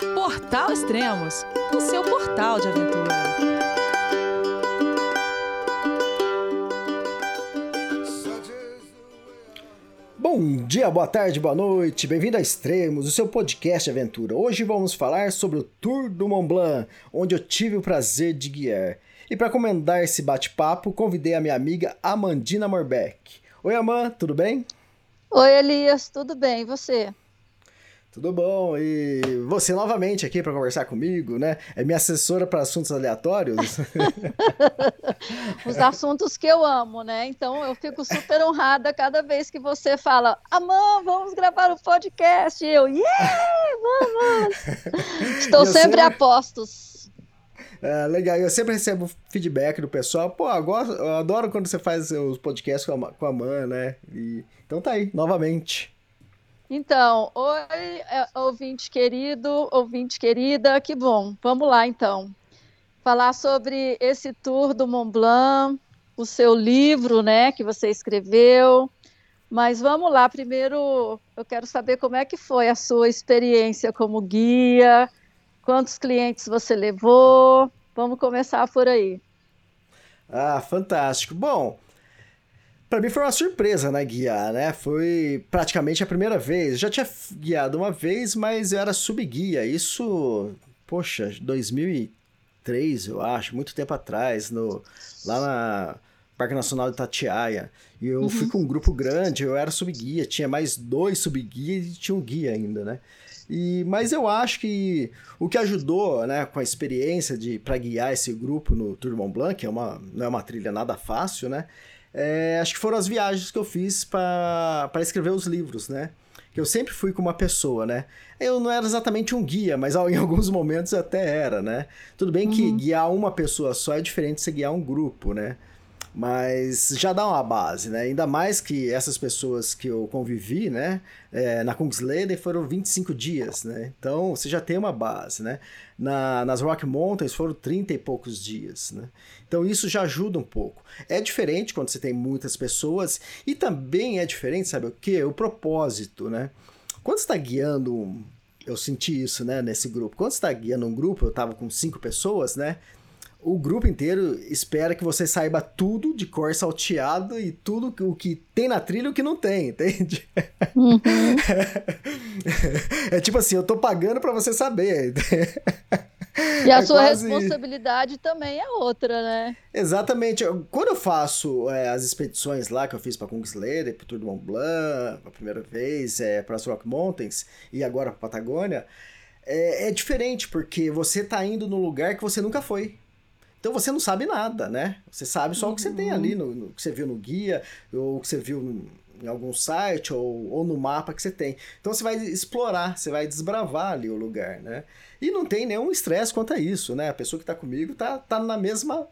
Portal Extremos, o seu portal de aventura. Bom dia, boa tarde, boa noite, bem-vindo a Extremos, o seu podcast de aventura. Hoje vamos falar sobre o Tour do Mont Blanc, onde eu tive o prazer de guiar. E para comandar esse bate-papo, convidei a minha amiga Amandina Morbeck. Oi, Amanda, tudo bem? Oi, Elias, tudo bem? E você? Tudo bom? E você novamente aqui para conversar comigo, né? É minha assessora para assuntos aleatórios. Os assuntos que eu amo, né? Então eu fico super honrada cada vez que você fala, Amã, vamos gravar o um podcast. E eu, yeah, vamos! Estou sempre, sempre a postos. É, legal, eu sempre recebo feedback do pessoal. Pô, agora, eu adoro quando você faz os podcasts com a, com a Man, né? E, então tá aí, novamente. Então, oi, é, ouvinte querido, ouvinte querida, que bom. Vamos lá, então. Falar sobre esse tour do Mont Blanc, o seu livro, né, que você escreveu. Mas vamos lá, primeiro eu quero saber como é que foi a sua experiência como guia, quantos clientes você levou. Vamos começar por aí. Ah, fantástico. Bom, para mim foi uma surpresa, né, guiar, né? Foi praticamente a primeira vez. Eu já tinha guiado uma vez, mas eu era subguia. Isso, poxa, 2003, eu acho, muito tempo atrás, no lá na Parque Nacional de Tatiaia. E eu uhum. fui com um grupo grande, eu era subguia, tinha mais dois subguias e tinha um guia ainda, né? E, mas eu acho que o que ajudou, né, com a experiência de para guiar esse grupo no Tour Mont Blanc, que é uma, não é uma trilha nada fácil, né? É, acho que foram as viagens que eu fiz para escrever os livros, né? Que eu sempre fui com uma pessoa, né? Eu não era exatamente um guia, mas em alguns momentos até era, né? Tudo bem que uhum. guiar uma pessoa só é diferente de você guiar um grupo, né? Mas já dá uma base, né? Ainda mais que essas pessoas que eu convivi, né? É, na Kungsleden foram 25 dias, né? Então você já tem uma base, né? Na, nas Rock Mountains foram 30 e poucos dias, né? Então isso já ajuda um pouco. É diferente quando você tem muitas pessoas e também é diferente, sabe o que? O propósito, né? Quando você está guiando, eu senti isso, né? Nesse grupo. Quando você está guiando um grupo, eu estava com cinco pessoas, né? O grupo inteiro espera que você saiba tudo de cor salteado e tudo o que tem na trilha e o que não tem, entende? Uhum. É, é, tipo assim, eu tô pagando para você saber. E a é sua quase... responsabilidade também é outra, né? Exatamente. Quando eu faço é, as expedições lá que eu fiz para Kungsleder, para Tour do Mont Blanc, a primeira vez, é, para as Rock Mountains e agora para Patagônia, é, é diferente porque você tá indo num lugar que você nunca foi. Então você não sabe nada, né? Você sabe só uhum. o que você tem ali, no, no, que você viu no guia, ou o que você viu em algum site, ou, ou no mapa que você tem. Então você vai explorar, você vai desbravar ali o lugar, né? E não tem nenhum estresse quanto a isso, né? A pessoa que está comigo tá, tá na mesma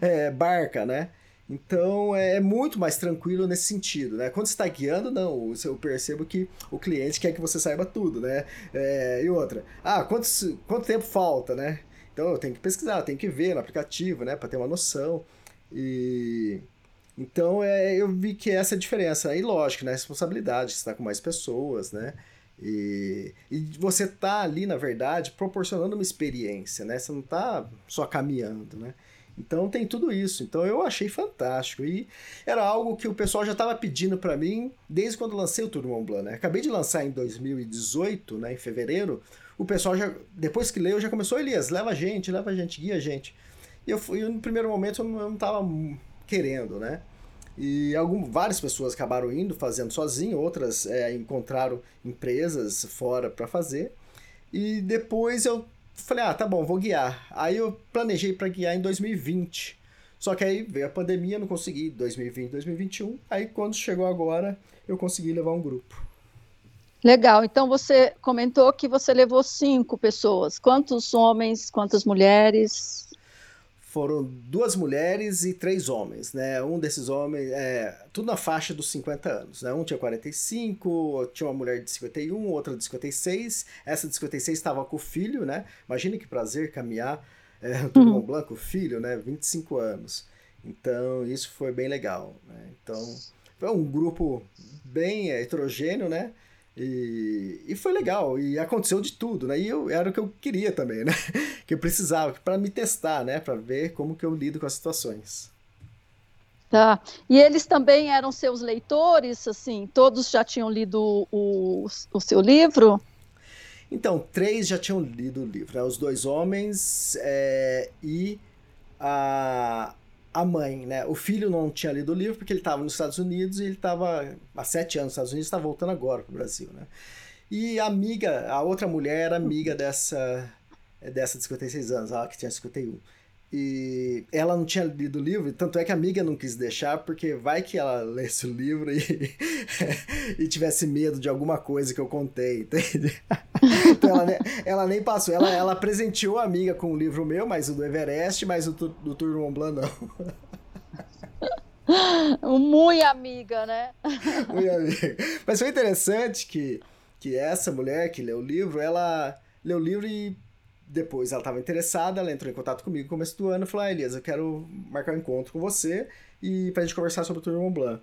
é, barca, né? Então é, é muito mais tranquilo nesse sentido, né? Quando você está guiando, não, eu percebo que o cliente quer que você saiba tudo, né? É, e outra, ah, quanto, quanto tempo falta, né? Então eu tenho que pesquisar, tenho que ver no aplicativo, né, para ter uma noção. E então é, eu vi que essa é a diferença. E lógico, né, responsabilidade, está com mais pessoas, né? E, e você tá ali, na verdade, proporcionando uma experiência, né? Você não tá só caminhando, né? Então tem tudo isso. Então eu achei fantástico. E era algo que o pessoal já estava pedindo para mim desde quando lancei o Tour Mont Blanc, né? Acabei de lançar em 2018, né, em fevereiro, o pessoal já, depois que leu, já começou, Elias, leva a gente, leva a gente, guia a gente. E eu fui, no primeiro momento eu não, eu não tava querendo, né? E algum, várias pessoas acabaram indo, fazendo sozinho, outras é, encontraram empresas fora para fazer. E depois eu falei, ah, tá bom, vou guiar. Aí eu planejei para guiar em 2020. Só que aí veio a pandemia, não consegui, 2020, 2021. Aí quando chegou agora, eu consegui levar um grupo. Legal. Então você comentou que você levou cinco pessoas. Quantos homens, quantas mulheres? Foram duas mulheres e três homens, né? Um desses homens, é, tudo na faixa dos 50 anos, né? Um tinha 45, tinha uma mulher de 51, outra de 56. Essa de 56 estava com o filho, né? Imagina que prazer caminhar é, do uhum. Mont Blanc com o filho, né? 25 anos. Então, isso foi bem legal, né? Então, foi um grupo bem heterogêneo, né? E, e foi legal, e aconteceu de tudo, né? E eu, era o que eu queria também, né? Que eu precisava, para me testar, né? Para ver como que eu lido com as situações. Tá. E eles também eram seus leitores, assim? Todos já tinham lido o, o seu livro? Então, três já tinham lido o livro, né? Os dois homens é, e a, a mãe, né? O filho não tinha lido o livro porque ele estava nos Estados Unidos e ele estava há sete anos nos Estados Unidos, está voltando agora para o Brasil, né? E a amiga, a outra mulher era amiga dessa dessa de 56 anos, ela que tinha 51. E ela não tinha lido o livro, tanto é que a amiga não quis deixar, porque vai que ela lesse o livro e, e tivesse medo de alguma coisa que eu contei, entende? Então ela, ela nem passou, ela, ela presenteou a amiga com o livro meu, mas o do Everest, mas o do Tour Mont Blanc não. Muito amiga, né? Muito amiga. Mas foi interessante que, que essa mulher que leu o livro, ela leu o livro e depois ela estava interessada, ela entrou em contato comigo no começo do ano e falou: ah, Elias, eu quero marcar um encontro com você e pra gente conversar sobre o Tour Mont Blanc.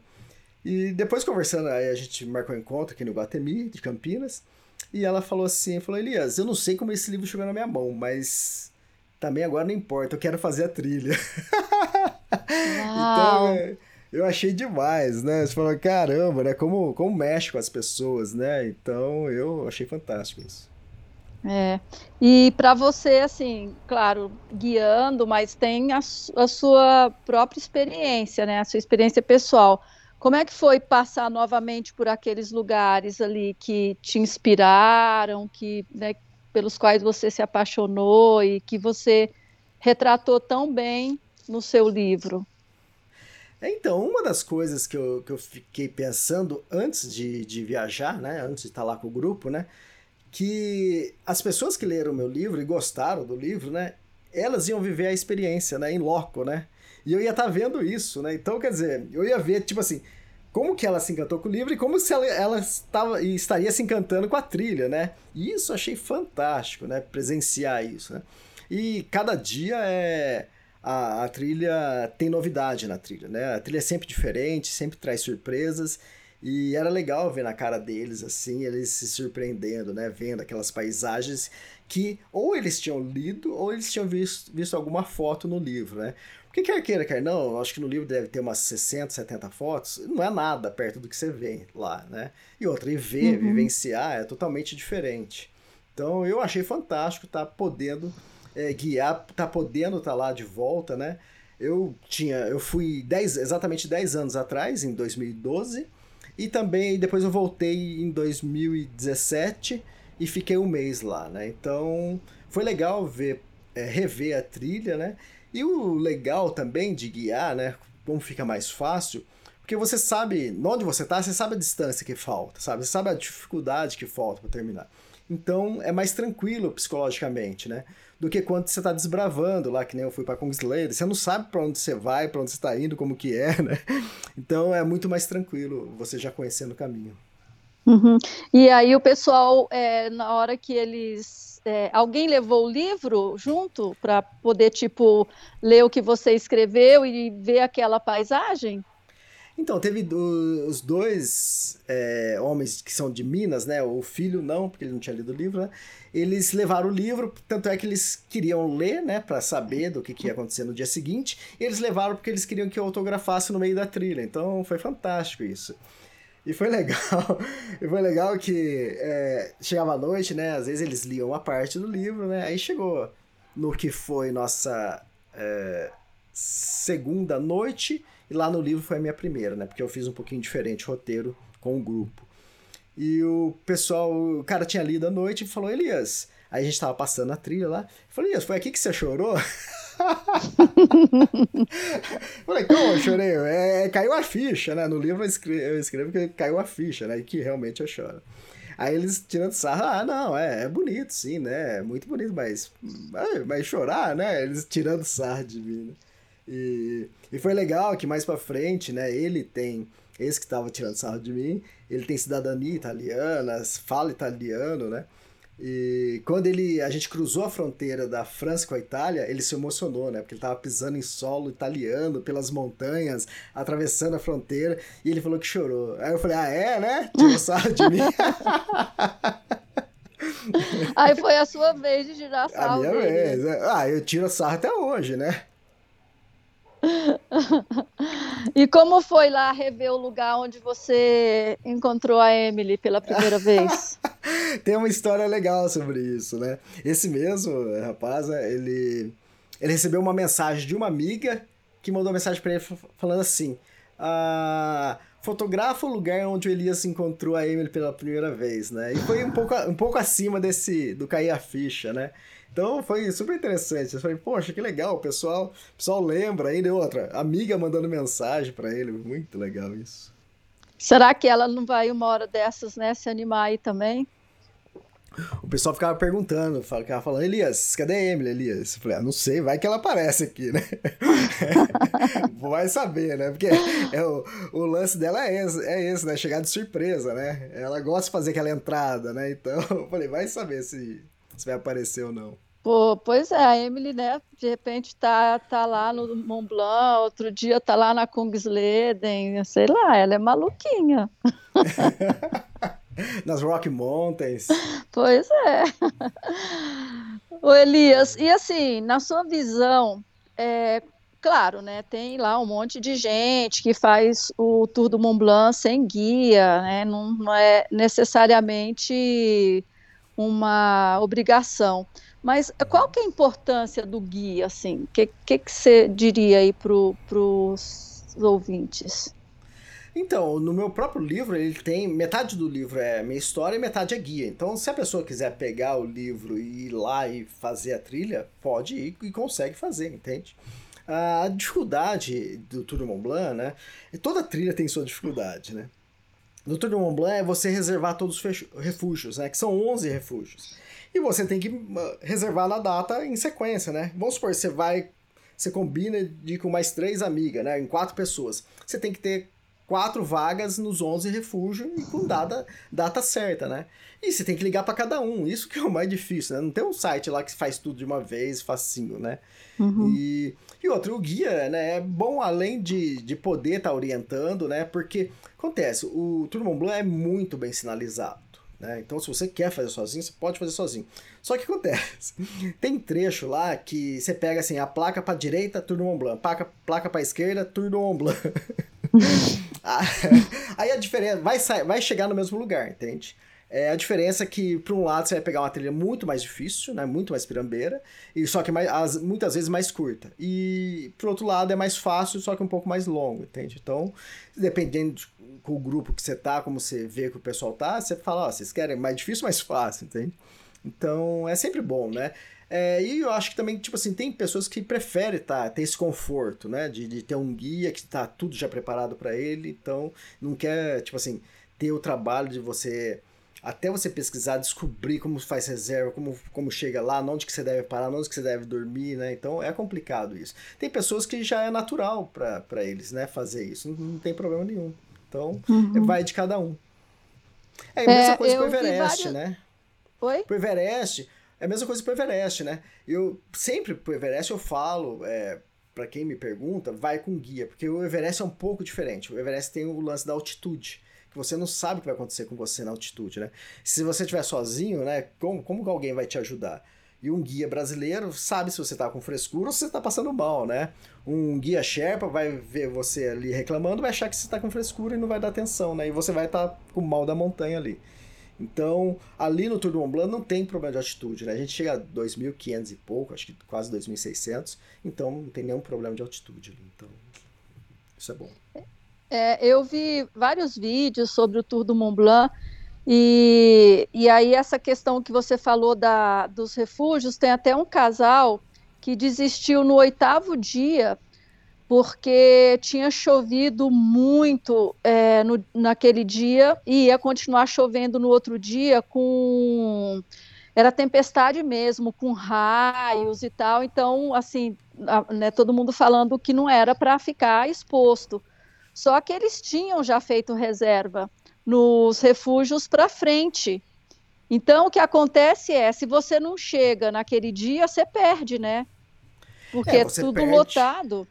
E depois conversando, aí a gente marcou um encontro aqui no Guatemi, de Campinas, e ela falou assim, falou, Elias, eu não sei como esse livro chegou na minha mão, mas também agora não importa, eu quero fazer a trilha. então, é, eu achei demais, né? Você falou, caramba, né? Como, como mexe com as pessoas, né? Então, eu achei fantástico isso. É. E para você, assim, claro, guiando, mas tem a, a, sua própria experiência, né? A sua experiência pessoal. Como é que foi passar novamente por aqueles lugares ali que te inspiraram, que, né, pelos quais você se apaixonou e que você retratou tão bem no seu livro? É, então, uma das coisas que eu, que eu fiquei pensando antes de, de viajar, né, antes de estar lá com o grupo, né, que as pessoas que leram meu livro e gostaram do livro, né, elas iam viver a experiência, né, em loco, né? E eu ia estar tá vendo isso, né? Então, quer dizer, eu ia ver, tipo assim, como que ela se encantou com o livro e como se ela, ela estava, estaria se encantando com a trilha, né? E isso achei fantástico, né? Presenciar isso, né? E cada dia é... A, a trilha tem novidade na trilha, né? A trilha é sempre diferente, sempre traz surpresas e era legal ver na cara deles, assim, eles se surpreendendo, né? Vendo aquelas paisagens que ou eles tinham lido ou eles tinham visto, visto alguma foto no livro, né? Porque quer queira, quer não, acho que no livro deve ter umas 60, 70 fotos, não é nada perto do que você vê lá, né? E outra, e ver, uhum. vivenciar é totalmente diferente. Então eu achei fantástico estar tá podendo é, guiar, estar tá podendo estar tá lá de volta, né? Eu tinha, eu fui 10, exatamente 10 anos atrás, em 2012, e também depois eu voltei em 2017 e fiquei um mês lá, né? Então foi legal ver, é, rever a trilha, né? E o legal também de guiar, né? Como fica mais fácil, porque você sabe onde você tá, você sabe a distância que falta, sabe? Você sabe a dificuldade que falta para terminar. Então é mais tranquilo psicologicamente, né? Do que quando você está desbravando lá, que nem eu fui para Kungsleder, você não sabe para onde você vai, para onde você está indo, como que é, né? Então é muito mais tranquilo você já conhecendo o caminho. Uhum. E aí o pessoal, é, na hora que eles. É, alguém levou o livro junto para poder, tipo, ler o que você escreveu e ver aquela paisagem? Então, teve os dois é, homens que são de Minas, né? O filho não, porque ele não tinha lido o livro, né? Eles levaram o livro, tanto é que eles queriam ler, né? Para saber do que, que ia acontecer no dia seguinte. Eles levaram porque eles queriam que eu autografasse no meio da trilha. Então, foi fantástico isso. E foi legal. e foi legal que é, chegava à noite, né? Às vezes eles liam uma parte do livro, né? Aí chegou no que foi nossa é, segunda noite e lá no livro foi a minha primeira, né? Porque eu fiz um pouquinho diferente roteiro com o grupo. E o pessoal, o cara tinha lido à noite e falou: Elias. Aí a gente tava passando a trilha lá. Eu falei: Elias, foi aqui que você chorou? falei, como eu chorei? É, é, caiu a ficha, né? No livro eu escrevo, eu escrevo que caiu a ficha, né? E que realmente eu choro. Aí eles tirando sarro, ah, não, é, é bonito, sim, né? É muito bonito, mas, mas chorar, né? Eles tirando sarro de mim, né? E, e foi legal que mais pra frente, né, ele tem, esse que tava tirando sarro de mim, ele tem cidadania italiana, fala italiano, né? E quando ele, a gente cruzou a fronteira da França com a Itália, ele se emocionou, né? Porque ele estava pisando em solo italiano, pelas montanhas, atravessando a fronteira, e ele falou que chorou. Aí eu falei, ah, é, né? Tirou sarro de mim. Aí foi a sua vez de tirar sarro. A minha dele. vez. né? Ah, eu tiro sarro até hoje, né? E como foi lá rever o lugar onde você encontrou a Emily pela primeira vez? Tem uma história legal sobre isso, né? Esse mesmo rapaz, né, ele, ele recebeu uma mensagem de uma amiga que mandou mensagem para ele falando assim: ah, fotografa o lugar onde o Elias encontrou a Emily pela primeira vez, né? E foi um pouco, um pouco acima desse do cair a ficha, né? Então foi super interessante. Eu falei, poxa, que legal, o pessoal, o pessoal lembra ainda outra amiga mandando mensagem para ele, muito legal isso. Será que ela não vai uma hora dessas, né, se animar aí também? O pessoal ficava perguntando, ficava falando, Elias, cadê a Emily, Elias? Eu falei, ah, não sei, vai que ela aparece aqui, né? vai saber, né? Porque é o, o lance dela é esse, é esse, né? Chegar de surpresa, né? Ela gosta de fazer aquela entrada, né? Então, eu falei, vai saber se, se vai aparecer ou não. Pô, pois é, a Emily, né, de repente tá, tá lá no Mont Blanc, outro dia tá lá na Kungsleden, sei lá, ela é maluquinha. Nas Rock Mountains. Pois é. Ô Elias, e assim, na sua visão, é, claro, né, tem lá um monte de gente que faz o Tour do Mont Blanc sem guia, né, não, não é necessariamente uma obrigação. Mas qual que é a importância do guia, assim? O que, que, que você diria aí para os ouvintes? Então, no meu próprio livro, ele tem. Metade do livro é minha história e metade é guia. Então, se a pessoa quiser pegar o livro e ir lá e fazer a trilha, pode ir e consegue fazer, entende? A dificuldade do Tour de Mont Blanc, né? Toda trilha tem sua dificuldade, né? No Tour de Mont Blanc é você reservar todos os refúgios, né? Que são 11 refúgios. E você tem que reservar na data em sequência, né? Vamos supor, você vai. Você combina de ir com mais três amigas, né? Em quatro pessoas. Você tem que ter quatro vagas nos 11 refúgios e com data, data certa, né? E você tem que ligar para cada um, isso que é o mais difícil, né? Não tem um site lá que faz tudo de uma vez, facinho, né? Uhum. E, e outro, o guia, né, é bom além de, de poder estar tá orientando, né? Porque, acontece, o Tour Mont Blanc é muito bem sinalizado. Né? Então, se você quer fazer sozinho, você pode fazer sozinho. Só que acontece, tem trecho lá que você pega assim, a placa para direita, Tour do Mont Blanc, placa, placa para esquerda, Tour do Mont Blanc. Aí a diferença vai, vai chegar no mesmo lugar, entende? É, a diferença é que, por um lado, você vai pegar uma trilha muito mais difícil, né? Muito mais pirambeira, e só que mais, as, muitas vezes mais curta. E, por outro lado, é mais fácil, só que um pouco mais longo, entende? Então, dependendo de, com o grupo que você tá, como você vê que o pessoal tá, você fala, ó, vocês querem mais difícil mais fácil, entende? Então, é sempre bom, né? É, e eu acho que também, tipo assim, tem pessoas que preferem tá, ter esse conforto, né? De, de ter um guia que está tudo já preparado para ele, então não quer, tipo assim, ter o trabalho de você até você pesquisar, descobrir como faz reserva, como, como chega lá, onde que você deve parar, onde que você deve dormir, né? Então é complicado isso. Tem pessoas que já é natural para eles, né, fazer isso, não, não tem problema nenhum. Então uhum. vai de cada um. É a mesma é, coisa pro Everest, vários... né? Oi? Pro Everest, é a mesma coisa pro Everest, né? Eu sempre pro Everest eu falo, é, para quem me pergunta, vai com guia, porque o Everest é um pouco diferente. O Everest tem o lance da altitude, que você não sabe o que vai acontecer com você na altitude, né? Se você estiver sozinho, né, como, como que alguém vai te ajudar? E um guia brasileiro sabe se você tá com frescura ou se você tá passando mal, né? Um guia Sherpa vai ver você ali reclamando, vai achar que você tá com frescura e não vai dar atenção, né? E você vai estar tá com o mal da montanha ali. Então, ali no Tour do Mont Blanc não tem problema de altitude, né? A gente chega a 2.500 e pouco, acho que quase 2.600, então não tem nenhum problema de altitude ali. Então, isso é bom. É, eu vi vários vídeos sobre o Tour do Mont Blanc e, e aí essa questão que você falou da, dos refúgios, tem até um casal que desistiu no oitavo dia porque tinha chovido muito é, no, naquele dia e ia continuar chovendo no outro dia com era tempestade mesmo, com raios e tal. Então, assim, né, todo mundo falando que não era para ficar exposto. Só que eles tinham já feito reserva nos refúgios para frente. Então, o que acontece é, se você não chega naquele dia, você perde, né? Porque é, é tudo perde... lotado.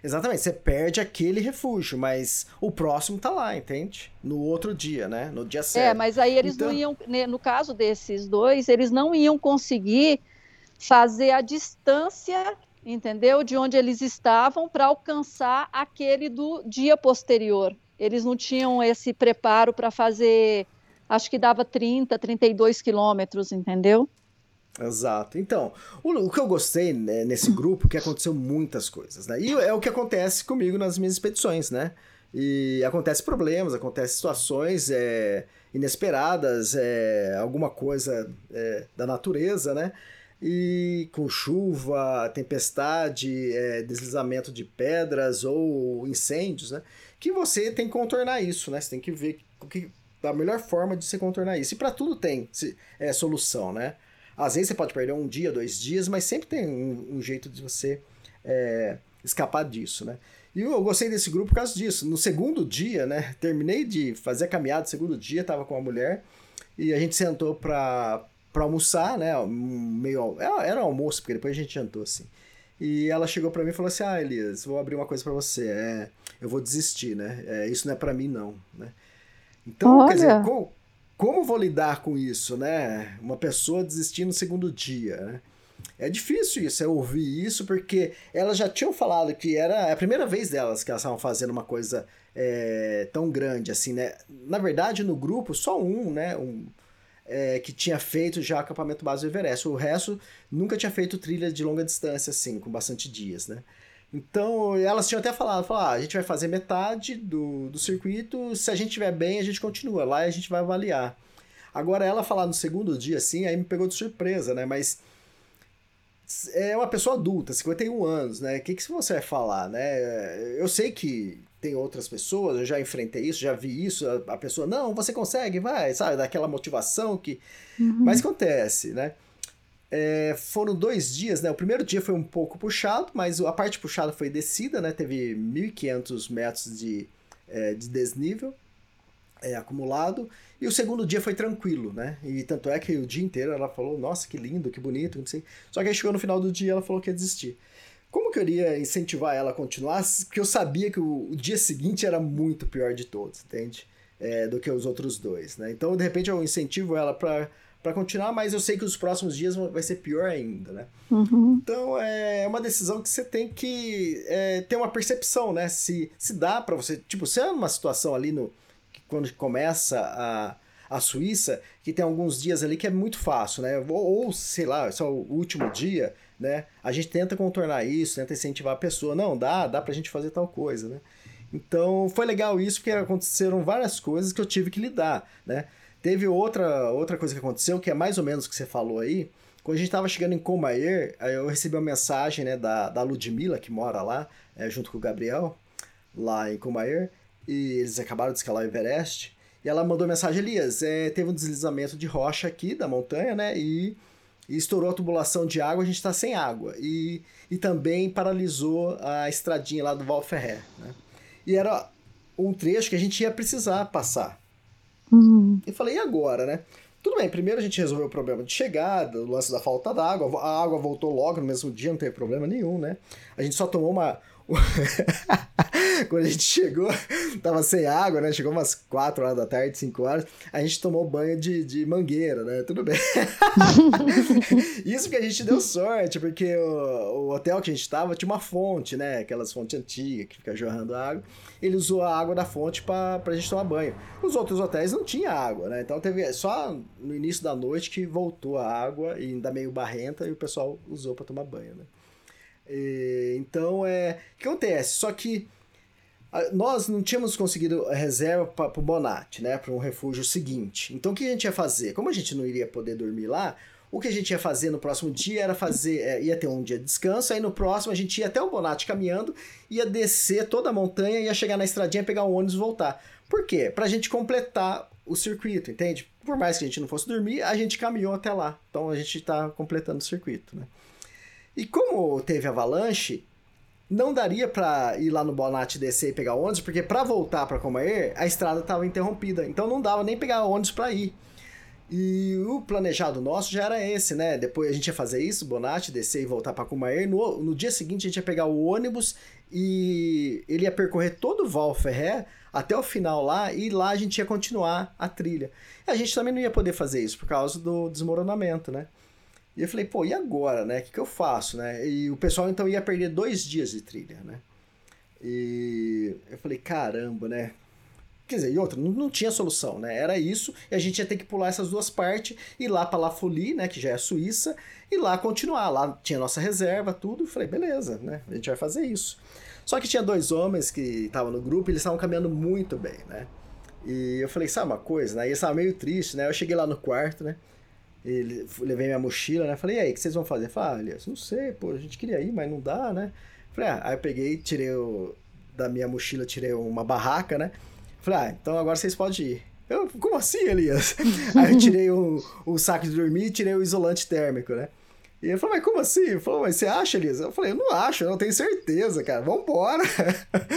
Exatamente, você perde aquele refúgio, mas o próximo tá lá, entende? No outro dia, né? No dia é, certo. É, mas aí eles então... não iam, né, no caso desses dois, eles não iam conseguir fazer a distância, entendeu? De onde eles estavam para alcançar aquele do dia posterior. Eles não tinham esse preparo para fazer, acho que dava 30, 32 quilômetros, entendeu? Exato. Então, o, o, que eu gostei né, nesse grupo é que aconteceu muitas coisas, né? E é o que acontece comigo nas minhas expedições, né? E acontece problemas, acontece situações é, inesperadas, é, alguma coisa é, da natureza, né? E com chuva, tempestade, é, deslizamento de pedras ou incêndios, né? Que você tem que contornar isso, né? Você tem que ver o que, a melhor forma de se contornar isso. E para tudo tem é, solução, né? Às vezes você pode perder um dia, dois dias, mas sempre tem um, um jeito de você é, escapar disso, né? E eu gostei desse grupo por causa disso. No segundo dia, né? Terminei de fazer a caminhada segundo dia, tava com a mulher e a gente sentou pra, pra almoçar, né? Meio, era, era almoço, porque depois a gente jantou assim. E ela chegou para mim e falou assim: Ah, Elias, vou abrir uma coisa para você. É, eu vou desistir, né? É, isso não é para mim, não. Né? Então, Olha. quer dizer, com, como vou lidar com isso, né? Uma pessoa desistir no segundo dia, né? É difícil isso, é ouvir isso, porque elas já tinham falado que era a primeira vez delas que elas estavam fazendo uma coisa é, tão grande assim, né? Na verdade, no grupo, só um, né? Um, é, que tinha feito já acampamento base do Everest. O resto nunca tinha feito trilha de longa distância, assim, com bastante dias, né? Então, elas tinham até falado, falado ah, a gente vai fazer metade do, do circuito, se a gente estiver bem, a gente continua lá e a gente vai avaliar. Agora, ela falar no segundo dia, assim, aí me pegou de surpresa, né? Mas é uma pessoa adulta, 51 anos, né? O que, que você vai falar, né? Eu sei que tem outras pessoas, eu já enfrentei isso, já vi isso, a, a pessoa, não, você consegue, vai, sabe? Daquela motivação que... Uhum. Mas acontece, né? É, foram dois dias, né? O primeiro dia foi um pouco puxado, mas a parte puxada foi descida, né? Teve 1.500 metros de, é, de desnível é, acumulado. E o segundo dia foi tranquilo, né? E tanto é que o dia inteiro ela falou, nossa, que lindo, que bonito, não sei. Só que aí chegou no final do dia ela falou que ia desistir. Como que eu iria incentivar ela a continuar? Porque eu sabia que o, o dia seguinte era muito pior de todos, entende? É, do que os outros dois, né? Então, de repente, eu incentivo ela para para continuar, mas eu sei que os próximos dias vai ser pior ainda, né? Uhum. Então é uma decisão que você tem que é, ter uma percepção, né? Se, se dá para você, tipo, se é uma situação ali no quando começa a, a Suíça, que tem alguns dias ali que é muito fácil, né? Ou, ou sei lá, só o último dia, né? A gente tenta contornar isso, tenta incentivar a pessoa, não, dá, dá pra gente fazer tal coisa, né? Então foi legal isso porque aconteceram várias coisas que eu tive que lidar, né? Teve outra, outra coisa que aconteceu, que é mais ou menos o que você falou aí. Quando a gente estava chegando em Comair, eu recebi uma mensagem né, da, da Ludmilla, que mora lá, é, junto com o Gabriel, lá em Comair, e eles acabaram de escalar o Everest. E ela mandou mensagem, Elias, é, teve um deslizamento de rocha aqui da montanha, né? E, e estourou a tubulação de água, a gente está sem água. E, e também paralisou a estradinha lá do Val Ferré, né? E era um trecho que a gente ia precisar passar. Uhum. E falei, e agora, né? Tudo bem, primeiro a gente resolveu o problema de chegada, o lance da falta d'água. A água voltou logo no mesmo dia, não teve problema nenhum, né? A gente só tomou uma, Quando a gente chegou, tava sem água, né? Chegou umas 4 horas da tarde, 5 horas. A gente tomou banho de, de mangueira, né? Tudo bem. Isso que a gente deu sorte, porque o, o, hotel que a gente tava tinha uma fonte, né? Aquelas fontes antigas que fica jorrando água. Ele usou a água da fonte pra, pra gente tomar banho. Os outros hotéis não tinha água, né? Então teve só no início da noite que voltou a água, e ainda meio barrenta, e o pessoal usou para tomar banho, né? E, então, é. O que acontece? Só que nós não tínhamos conseguido reserva para o Bonatti, né? Para um refúgio seguinte. Então, o que a gente ia fazer? Como a gente não iria poder dormir lá, o que a gente ia fazer no próximo dia era fazer. É, ia ter um dia de descanso, aí no próximo a gente ia até o Bonatti caminhando, ia descer toda a montanha, ia chegar na estradinha, pegar um ônibus e voltar. Por quê? Pra gente completar o circuito, entende? Por mais que a gente não fosse dormir, a gente caminhou até lá. Então a gente está completando o circuito, né? E como teve avalanche, não daria para ir lá no Bonatti descer e pegar ônibus, porque para voltar para Comair, a estrada estava interrompida. Então não dava nem pegar ônibus para ir. E o planejado nosso já era esse, né? Depois a gente ia fazer isso, Bonatti, descer e voltar para Cumaer. No, no dia seguinte a gente ia pegar o ônibus e ele ia percorrer todo o Val Ferré até o final lá e lá a gente ia continuar a trilha. A gente também não ia poder fazer isso por causa do desmoronamento, né? E eu falei, pô, e agora, né? O que, que eu faço, né? E o pessoal então ia perder dois dias de trilha, né? E eu falei, caramba, né? Quer dizer, e outra, não, não tinha solução, né? Era isso, e a gente ia ter que pular essas duas partes, ir lá para La Folie, né, que já é a Suíça, e lá continuar. Lá tinha nossa reserva, tudo. Eu falei, beleza, né? A gente vai fazer isso. Só que tinha dois homens que estavam no grupo, e eles estavam caminhando muito bem, né? E eu falei, sabe uma coisa, né? E eles meio triste, né? Eu cheguei lá no quarto, né? E levei minha mochila, né? Falei, e aí, o que vocês vão fazer? Falei, ah, não sei, pô, a gente queria ir, mas não dá, né? Falei, ah, aí eu peguei, tirei o, da minha mochila, tirei uma barraca, né? Falei, ah, então agora vocês podem ir. Eu, como assim, Elias? Aí eu tirei o, o saco de dormir e tirei o isolante térmico, né? E ele falou, mas como assim? Ele falou, mas você acha, Elias? Eu falei, eu não acho, eu não tenho certeza, cara. Vambora!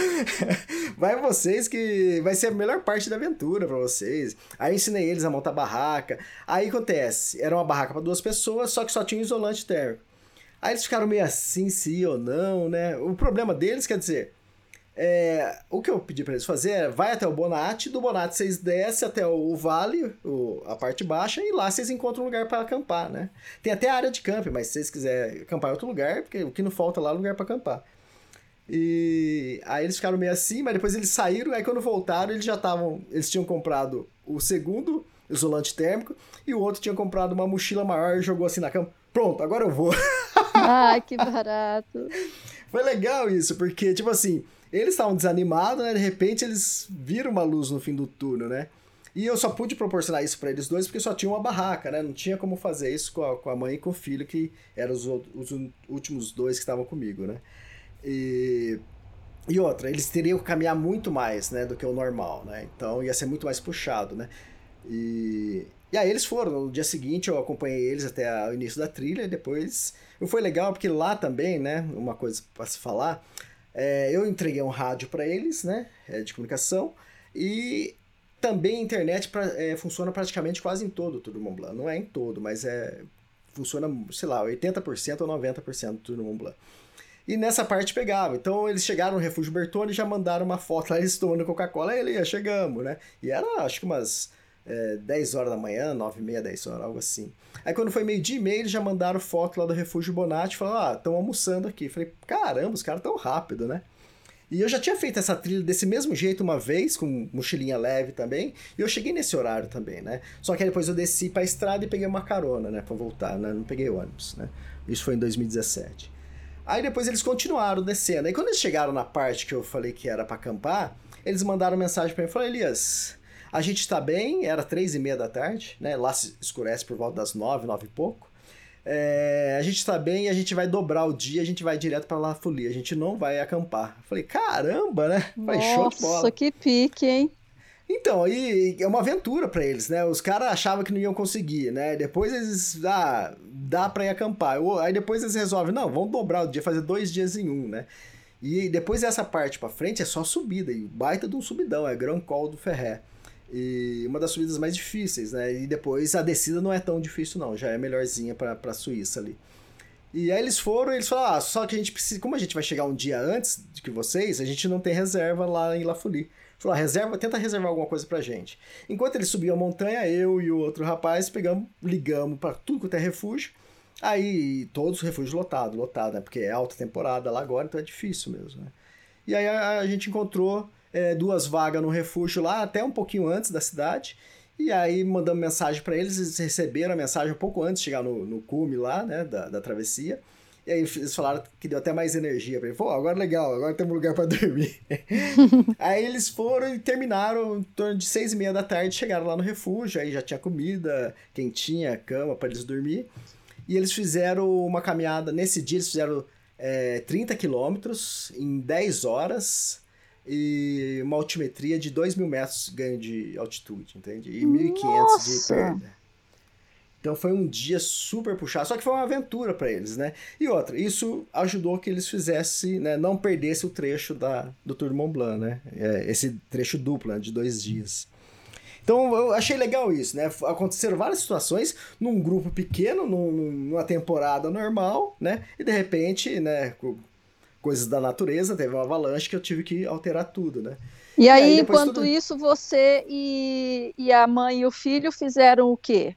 vai vocês que vai ser a melhor parte da aventura para vocês. Aí ensinei eles a montar barraca. Aí acontece, era uma barraca para duas pessoas, só que só tinha um isolante térmico. Aí eles ficaram meio assim, sim ou não, né? O problema deles, quer dizer, é, o que eu pedi para eles fazer é vai até o Bonatti, do Bonatti vocês descem até o vale, o, a parte baixa, e lá vocês encontram um lugar para acampar, né? Tem até área de camping, mas se vocês quiserem acampar em outro lugar, porque o que não falta lá é lugar para acampar. E aí eles ficaram meio assim, mas depois eles saíram, aí quando voltaram, eles já estavam. Eles tinham comprado o segundo isolante térmico e o outro tinha comprado uma mochila maior e jogou assim na cama. Pronto, agora eu vou. Ah, que barato. Foi legal isso, porque, tipo assim, eles estavam desanimados, né? De repente eles viram uma luz no fim do túnel, né? E eu só pude proporcionar isso para eles dois porque só tinha uma barraca, né? Não tinha como fazer isso com a, com a mãe e com o filho, que eram os, os últimos dois que estavam comigo, né? E, e outra, eles teriam que caminhar muito mais, né? Do que o normal, né? Então ia ser muito mais puxado, né? E, e aí eles foram. No dia seguinte eu acompanhei eles até o início da trilha e depois... Foi legal porque lá também, né? Uma coisa para se falar é, eu entreguei um rádio para eles, né, é, de comunicação, e também a internet pra, é, funciona praticamente quase em todo o Tour do Mont Blanc. Não é em todo, mas é funciona, sei lá, 80% ou 90% do Tour do Mont Blanc. E nessa parte pegava. Então eles chegaram no Refúgio Bertone e já mandaram uma foto lá, eles tomando Coca-Cola, ele, chegamos, né? E era, acho que umas é, 10 horas da manhã, 9 e meia, 10 horas, algo assim. Aí quando foi meio dia e meio, eles já mandaram foto lá do Refúgio Bonatti, falaram, ah, estão almoçando aqui. Falei, caramba, os caras tão rápido, né? E eu já tinha feito essa trilha desse mesmo jeito uma vez, com mochilinha leve também, e eu cheguei nesse horário também, né? Só que aí depois eu desci pra estrada e peguei uma carona, né, pra voltar, né? Não peguei ônibus, né? Isso foi em 2017. Aí depois eles continuaram descendo. Aí quando eles chegaram na parte que eu falei que era para acampar, eles mandaram mensagem para mim falaram, Elias, a gente está bem, era três e meia da tarde, né? Lá se escurece por volta das nove, nove e pouco. É, a gente está bem e a gente vai dobrar o dia, a gente vai direto para La Folie, a gente não vai acampar. Falei, caramba, né? Falei, Nossa, show de bola. que pique, hein? Então, aí é uma aventura para eles, né? Os caras achavam que não iam conseguir, né? Depois eles, ah, dá para ir acampar. Aí depois eles resolvem, não, vamos dobrar o dia, fazer dois dias em um, né? E depois dessa parte para frente é só subida, e baita de um subidão, é Grand Col do Ferré. E uma das subidas mais difíceis, né? E depois a descida não é tão difícil, não. Já é melhorzinha pra, pra Suíça ali. E aí eles foram eles falaram: ah, só que a gente precisa. Como a gente vai chegar um dia antes de que vocês, a gente não tem reserva lá em La Folie. Falou: ah, reserva, tenta reservar alguma coisa pra gente. Enquanto eles subiam a montanha, eu e o outro rapaz pegamos, ligamos para tudo quanto é refúgio. Aí todos os refúgios lotados, lotado, né? Porque é alta temporada lá agora, então é difícil mesmo, né? E aí a, a gente encontrou é, duas vagas no refúgio lá, até um pouquinho antes da cidade. E aí mandamos mensagem para eles, eles receberam a mensagem um pouco antes de chegar no, no cume lá, né, da, da travessia. E aí eles falaram que deu até mais energia para ele. Pô, agora legal, agora temos lugar para dormir. aí eles foram e terminaram em torno de seis e meia da tarde, chegaram lá no refúgio, aí já tinha comida, quentinha, cama para eles dormir. E eles fizeram uma caminhada, nesse dia eles fizeram é, 30 quilômetros em 10 horas, e uma altimetria de 2 mil metros ganho de altitude, entende? E 1.500 de perda. Então foi um dia super puxado, só que foi uma aventura para eles, né? E outra, isso ajudou que eles fizessem, né, não perdesse o trecho da, do Tour de Mont Blanc, né? É, esse trecho duplo, né, de dois dias. Então eu achei legal isso, né? Aconteceram várias situações num grupo pequeno, num, numa temporada normal, né? E de repente, né, coisas da natureza, teve uma avalanche que eu tive que alterar tudo, né? E aí, e aí enquanto tudo... isso, você e, e a mãe e o filho fizeram o quê?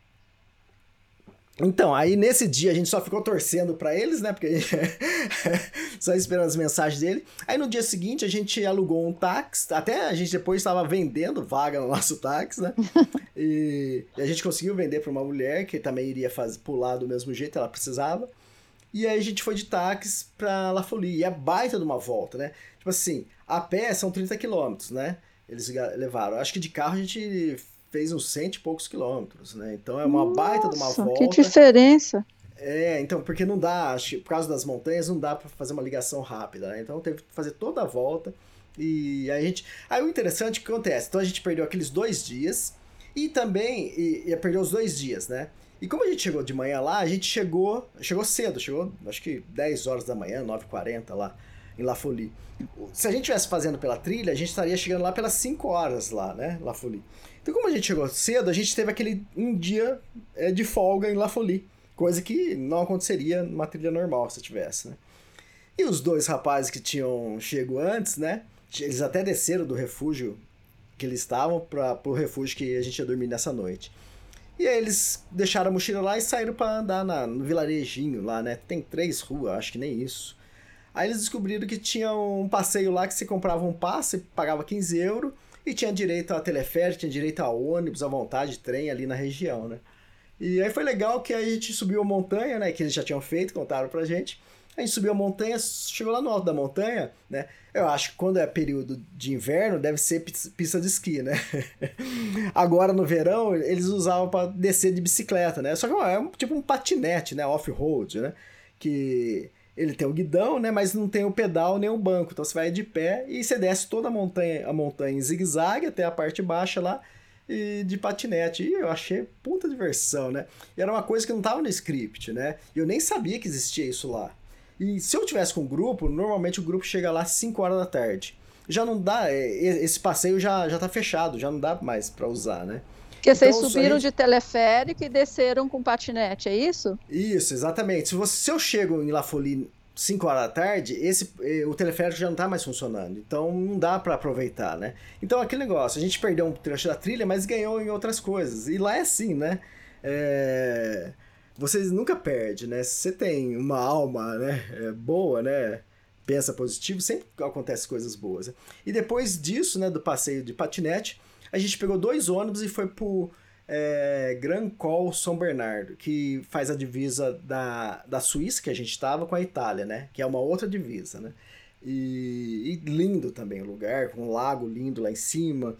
Então, aí nesse dia a gente só ficou torcendo para eles, né? Porque só esperando as mensagens dele. Aí no dia seguinte a gente alugou um táxi, até a gente depois estava vendendo vaga no nosso táxi, né? E, e a gente conseguiu vender para uma mulher que também iria fazer, pular do mesmo jeito, ela precisava. E aí a gente foi de táxi pra La Folie. E é baita de uma volta, né? Tipo assim, a pé são 30 quilômetros, né? Eles levaram. Acho que de carro a gente fez uns cento e poucos quilômetros, né? Então é uma Nossa, baita de uma volta. Que diferença! É, então, porque não dá, acho, por causa das montanhas, não dá para fazer uma ligação rápida, né? Então teve que fazer toda a volta. E aí a gente. Aí o interessante é que acontece, então a gente perdeu aqueles dois dias e também e, e perdeu os dois dias, né? E como a gente chegou de manhã lá, a gente chegou, chegou cedo, chegou acho que 10 horas da manhã, 9h40 lá em La Folie. Se a gente estivesse fazendo pela trilha, a gente estaria chegando lá pelas 5 horas lá, né, La Folie. Então, como a gente chegou cedo, a gente teve aquele um dia é, de folga em La Folie, coisa que não aconteceria numa trilha normal se tivesse, né? E os dois rapazes que tinham chego antes, né? Eles até desceram do refúgio que eles estavam para o refúgio que a gente ia dormir nessa noite. E aí eles deixaram a mochila lá e saíram para andar na, no vilarejinho lá, né? Tem três ruas, acho que nem isso. Aí eles descobriram que tinha um passeio lá que você comprava um passe, pagava 15 euros e tinha direito a teleférico, tinha direito a ônibus à vontade, trem ali na região, né? E aí foi legal que a gente subiu a montanha, né? Que eles já tinham feito, contaram pra gente. A gente subiu a montanha, chegou lá no alto da montanha, né? Eu acho que quando é período de inverno, deve ser pista de esqui, né? Agora no verão, eles usavam para descer de bicicleta, né? Só que é um, tipo um patinete, né? Off-road, né? Que ele tem o guidão, né? Mas não tem o pedal nem o banco. Então você vai de pé e você desce toda a montanha, a montanha em zigue-zague até a parte baixa lá e de patinete. E eu achei puta diversão, né? E era uma coisa que não tava no script, né? E eu nem sabia que existia isso lá. E se eu tivesse com um grupo, normalmente o grupo chega lá às 5 horas da tarde. Já não dá, é, esse passeio já, já tá fechado, já não dá mais para usar, né? Porque vocês então, subiram gente... de teleférico e desceram com patinete, é isso? Isso, exatamente. Se, você, se eu chego em La Folie 5 horas da tarde, esse, eh, o teleférico já não está mais funcionando. Então não dá para aproveitar, né? Então aquele negócio, a gente perdeu um trecho da trilha, mas ganhou em outras coisas. E lá é assim, né? É... Você nunca perde, né? Se você tem uma alma né, é, boa, né? Pensa positivo, sempre acontecem coisas boas. E depois disso, né, do passeio de patinete, a gente pegou dois ônibus e foi pro é, Grand Col São Bernardo, que faz a divisa da, da Suíça, que a gente estava, com a Itália, né? Que é uma outra divisa, né? E, e, lindo também o lugar, com um lago lindo lá em cima,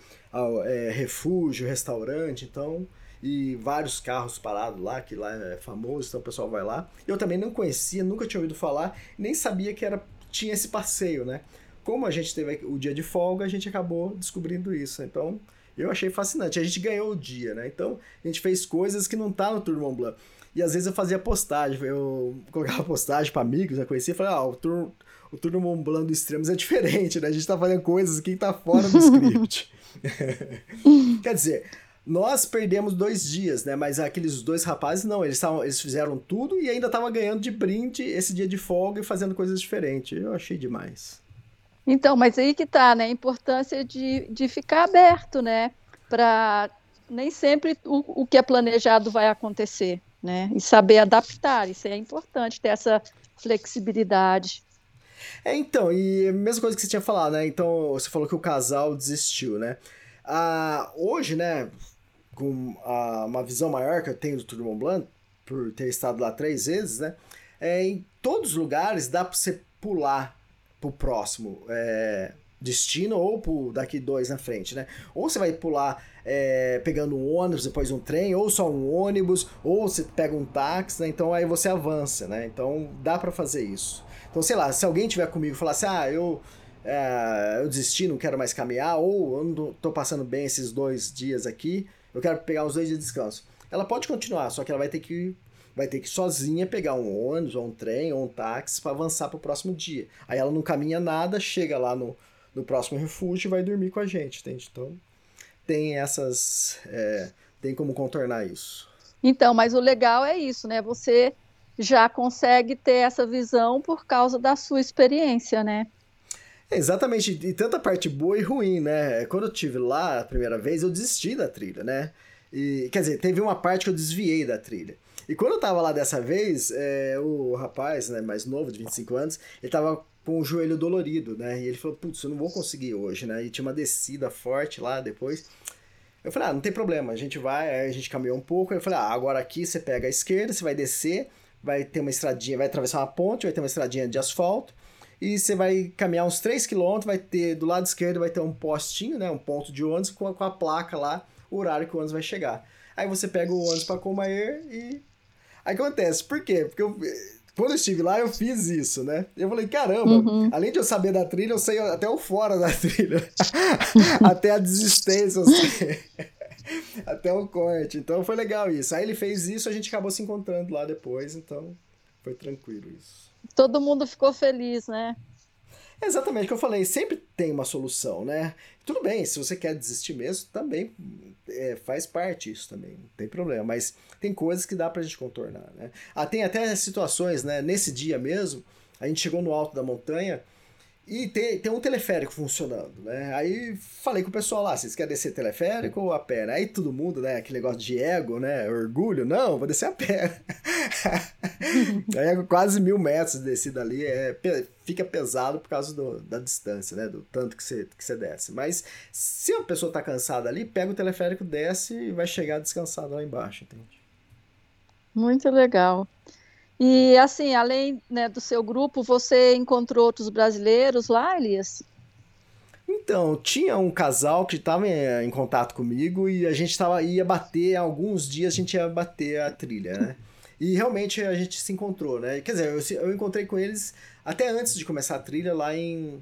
é, refúgio, restaurante, então, e vários carros parados lá, que lá é famoso, então o pessoal vai lá. Eu também não conhecia, nunca tinha ouvido falar, nem sabia que era tinha esse passeio, né? Como a gente teve o dia de folga, a gente acabou descobrindo isso. Então, eu achei fascinante. A gente ganhou o dia, né? Então, a gente fez coisas que não tá no Tour Mont Blanc. E às vezes eu fazia postagem, eu colocava postagem para amigos, né? Conhecia e falava, ah, o Tour, o Tour Mont Blanc do Extremos é diferente, né? A gente tá fazendo coisas que tá fora do script. Quer dizer, nós perdemos dois dias, né? Mas aqueles dois rapazes, não, eles, tavam, eles fizeram tudo e ainda estavam ganhando de brinde esse dia de folga e fazendo coisas diferentes. Eu achei demais. Então, mas aí que está, né? A importância de, de ficar aberto, né? Para nem sempre o, o que é planejado vai acontecer, né? E saber adaptar, isso é importante, ter essa flexibilidade. É, então, e a mesma coisa que você tinha falado, né? Então, você falou que o casal desistiu, né? Ah, hoje, né, com a, uma visão maior que eu tenho do Tour de Mont Blanc, por ter estado lá três vezes, né? É, em todos os lugares dá para você pular pro próximo é, destino ou pro daqui dois na frente, né? Ou você vai pular é, pegando um ônibus, depois um trem, ou só um ônibus, ou você pega um táxi, né? Então aí você avança, né? Então dá para fazer isso. Então, sei lá, se alguém tiver comigo e falar assim, ah, eu, é, eu desisti, não quero mais caminhar, ou eu não tô passando bem esses dois dias aqui, eu quero pegar os dois dias de descanso. Ela pode continuar, só que ela vai ter que vai ter que sozinha pegar um ônibus, ou um trem, ou um táxi para avançar para o próximo dia. Aí ela não caminha nada, chega lá no, no próximo refúgio e vai dormir com a gente, entende? Então, tem essas. É, tem como contornar isso. Então, mas o legal é isso, né? Você já consegue ter essa visão por causa da sua experiência, né? É, exatamente, e tanta parte boa e ruim, né? Quando eu tive lá a primeira vez, eu desisti da trilha, né? E, quer dizer, teve uma parte que eu desviei da trilha. E quando eu tava lá dessa vez, é, o rapaz, né, mais novo, de 25 anos, ele tava com o joelho dolorido, né? E ele falou, putz, eu não vou conseguir hoje, né? E tinha uma descida forte lá depois. Eu falei, ah, não tem problema, a gente vai, a gente caminhou um pouco. Eu falei, ah, agora aqui você pega a esquerda, você vai descer, vai ter uma estradinha, vai atravessar uma ponte, vai ter uma estradinha de asfalto. E você vai caminhar uns 3 km, vai ter, do lado esquerdo vai ter um postinho, né? Um ponto de ônibus com a, com a placa lá, o horário que o ônibus vai chegar. Aí você pega o ônibus para Comaer e acontece, por quê? Porque eu, quando eu estive lá, eu fiz isso, né? Eu falei, caramba, uhum. além de eu saber da trilha, eu sei até o fora da trilha. até a desistência, eu sei. até o corte. Então foi legal isso. Aí ele fez isso, a gente acabou se encontrando lá depois, então foi tranquilo isso. Todo mundo ficou feliz, né? Exatamente o que eu falei, sempre tem uma solução, né? Tudo bem, se você quer desistir mesmo, também é, faz parte isso também, não tem problema, mas tem coisas que dá pra gente contornar, né? Ah, tem até situações, né? Nesse dia mesmo, a gente chegou no alto da montanha e tem, tem um teleférico funcionando, né? Aí falei com o pessoal lá, vocês querem descer teleférico ou a pé? Aí todo mundo, né? Aquele negócio de ego, né? Orgulho, não, vou descer a pé. Aí é quase mil metros de descida ali, é, fica pesado por causa do, da distância, né? Do tanto que você, que você desce. Mas se a pessoa tá cansada ali, pega o teleférico, desce e vai chegar descansado lá embaixo, entende? Muito legal. E assim, além né, do seu grupo, você encontrou outros brasileiros lá, Elias? Então, tinha um casal que estava em, em, contato comigo e a gente tava, ia bater, alguns dias a gente ia bater a trilha, né? E realmente a gente se encontrou, né? Quer dizer, eu, eu encontrei com eles até antes de começar a trilha lá em,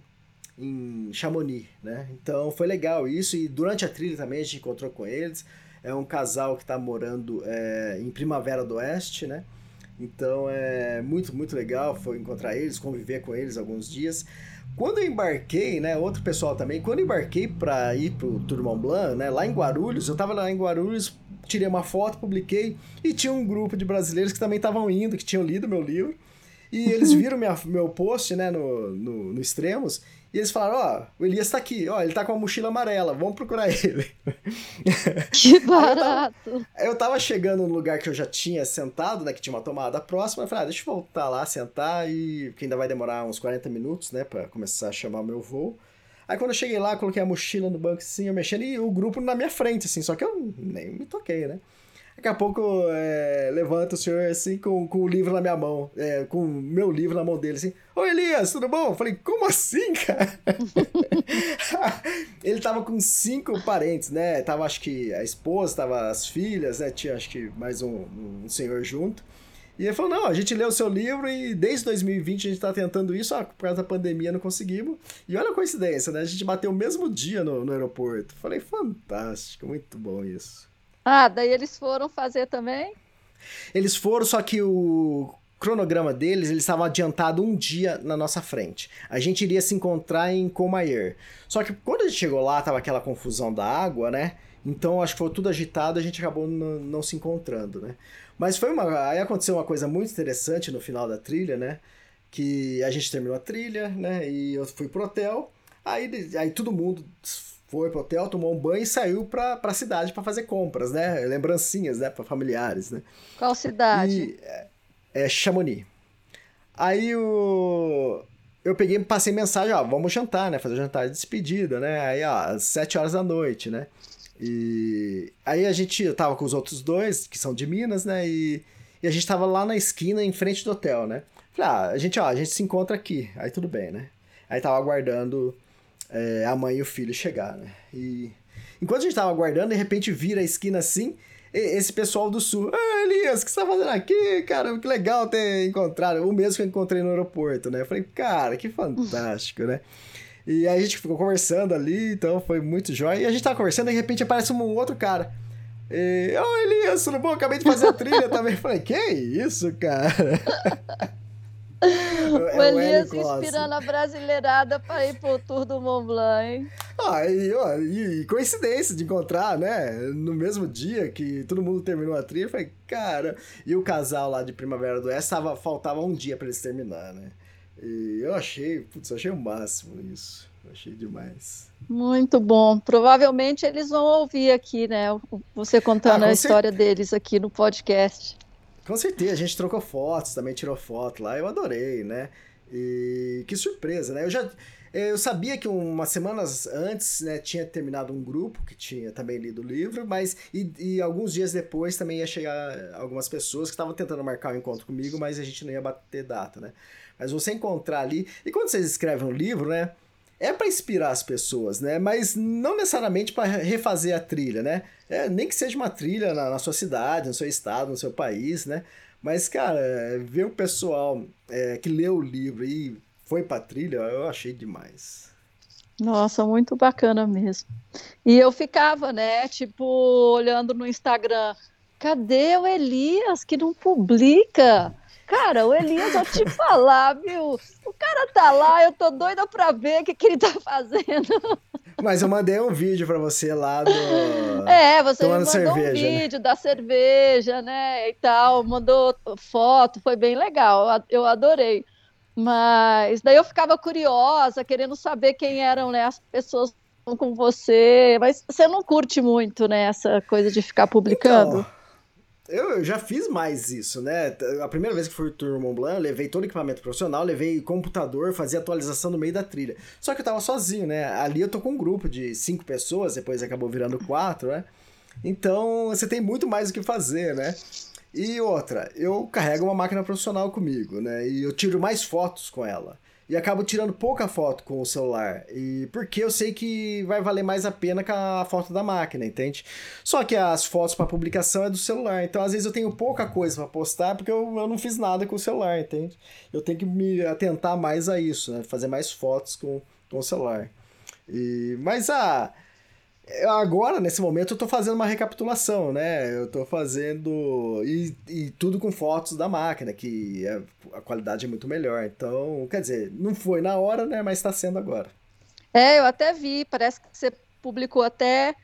em Chamonix, né? Então foi legal isso e durante a trilha também a gente encontrou com eles. É um casal que está morando é, em Primavera do Oeste, né? Então é muito, muito legal foi encontrar eles, conviver com eles alguns dias. Quando eu embarquei, né, outro pessoal também, quando eu embarquei para ir pro Tour Mont Blanc, né, lá em Guarulhos, eu tava lá em Guarulhos, tirei uma foto, publiquei, e tinha um grupo de brasileiros que também estavam indo, que tinham lido meu livro, e eles viram minha, meu post, né, no, no, no Extremos, e eles falaram, ó, oh, o Elias tá aqui, ó, ele tá com uma mochila amarela, vamos procurar ele. Que barato! eu, tava, eu tava, chegando no lugar que eu já tinha sentado, né, que tinha uma tomada próxima, eu falei, ah, deixa eu voltar lá, sentar, e que ainda vai demorar uns 40 minutos, né, pra começar a chamar o meu voo. Aí quando eu cheguei lá, coloquei a mochila no banco assim, eu mexendo, e o grupo na minha frente, assim, só que eu nem me toquei, né. Daqui a pouco é, levanta o senhor assim com, com o livro na minha mão, é, com o meu livro na mão dele, assim. Ô Elias, tudo bom? Eu falei, como assim, cara? ele tava com cinco parentes, né? Tava acho que a esposa, tava as filhas, né? Tinha acho que mais um, um senhor junto. E ele falou: não, a gente leu o seu livro e desde 2020 a gente tá tentando isso, ah, por causa da pandemia não conseguimos. E olha a coincidência, né? A gente bateu o mesmo dia no, no aeroporto. Falei, fantástico, muito bom isso. Ah, daí eles foram fazer também? Eles foram, só que o cronograma deles, eles estavam adiantado um dia na nossa frente. A gente iria se encontrar em Comayer. Só que quando a gente chegou lá, tava aquela confusão da água, né? Então acho que foi tudo agitado, a gente acabou não se encontrando, né? Mas foi uma. Aí aconteceu uma coisa muito interessante no final da trilha, né? Que a gente terminou a trilha, né? E eu fui pro hotel. Aí, aí todo mundo foi pro hotel, tomou um banho e saiu pra, pra cidade para fazer compras, né? Lembrancinhas, né? Pra familiares, né? Qual cidade? E, é, é Chamonix. Aí o... Eu peguei passei mensagem, ó, vamos jantar, né? Fazer jantar de despedida, né? Aí, ó, às sete horas da noite, né? E aí a gente, eu tava com os outros dois, que são de Minas, né? E, e a gente tava lá na esquina, em frente do hotel, né? Falei, ah, a gente, ó, a gente se encontra aqui. Aí tudo bem, né? Aí tava aguardando é, a mãe e o filho chegar, né? E enquanto a gente tava aguardando, de repente vira a esquina assim, esse pessoal do sul, ah, Elias, o que você tá fazendo aqui? Cara, que legal ter encontrado, o mesmo que eu encontrei no aeroporto, né? Eu falei, cara, que fantástico, né? E aí a gente ficou conversando ali, então foi muito jóia. E a gente tava conversando e de repente aparece um outro cara. E, oh, Elias, tudo bom? Acabei de fazer a trilha também. Eu falei, que isso, cara? o é Elias inspirando a brasileirada para ir pro Tour do Mont Blanc, hein? Ah, e, ó, e, coincidência de encontrar, né? No mesmo dia que todo mundo terminou a trilha, eu falei, cara. E o casal lá de Primavera do Oeste tava, faltava um dia para eles terminar, né? E eu achei, putz, achei o máximo isso. Achei demais. Muito bom. Provavelmente eles vão ouvir aqui, né? Você contando ah, a história deles aqui no podcast. Com certeza, a gente trocou fotos, também tirou foto lá, eu adorei, né? E que surpresa, né? Eu já eu sabia que umas semanas antes né, tinha terminado um grupo que tinha também lido o livro, mas e, e alguns dias depois também ia chegar algumas pessoas que estavam tentando marcar um encontro comigo, mas a gente não ia bater data, né? Mas você encontrar ali. E quando vocês escrevem um livro, né? É para inspirar as pessoas, né? Mas não necessariamente para refazer a trilha, né? É, nem que seja uma trilha na, na sua cidade, no seu estado, no seu país, né? Mas, cara, ver o pessoal é, que leu o livro e foi pra trilha, eu achei demais. Nossa, muito bacana mesmo. E eu ficava, né, tipo, olhando no Instagram, cadê o Elias que não publica? Cara, o Elias, eu te falar, viu? O cara tá lá, eu tô doida pra ver o que, que ele tá fazendo. Mas eu mandei um vídeo pra você lá do. É, você me mandou cerveja, um né? vídeo né? da cerveja, né? E tal, mandou foto, foi bem legal, eu adorei. Mas daí eu ficava curiosa, querendo saber quem eram né, as pessoas com você. Mas você não curte muito, né, essa coisa de ficar publicando? Então, eu já fiz mais isso, né? A primeira vez que fui Tour Mont Blanc, levei todo o equipamento profissional, levei computador, fazia atualização no meio da trilha. Só que eu tava sozinho, né? Ali eu tô com um grupo de cinco pessoas, depois acabou virando quatro, né? Então você tem muito mais o que fazer, né? E outra, eu carrego uma máquina profissional comigo, né? E eu tiro mais fotos com ela. E acabo tirando pouca foto com o celular. E porque eu sei que vai valer mais a pena que a foto da máquina, entende? Só que as fotos para publicação é do celular. Então, às vezes, eu tenho pouca coisa para postar porque eu, eu não fiz nada com o celular, entende? Eu tenho que me atentar mais a isso, né? Fazer mais fotos com, com o celular. E, mas a. Ah, Agora, nesse momento, eu tô fazendo uma recapitulação, né? Eu tô fazendo. E, e tudo com fotos da máquina, que é, a qualidade é muito melhor. Então, quer dizer, não foi na hora, né? Mas está sendo agora. É, eu até vi, parece que você publicou até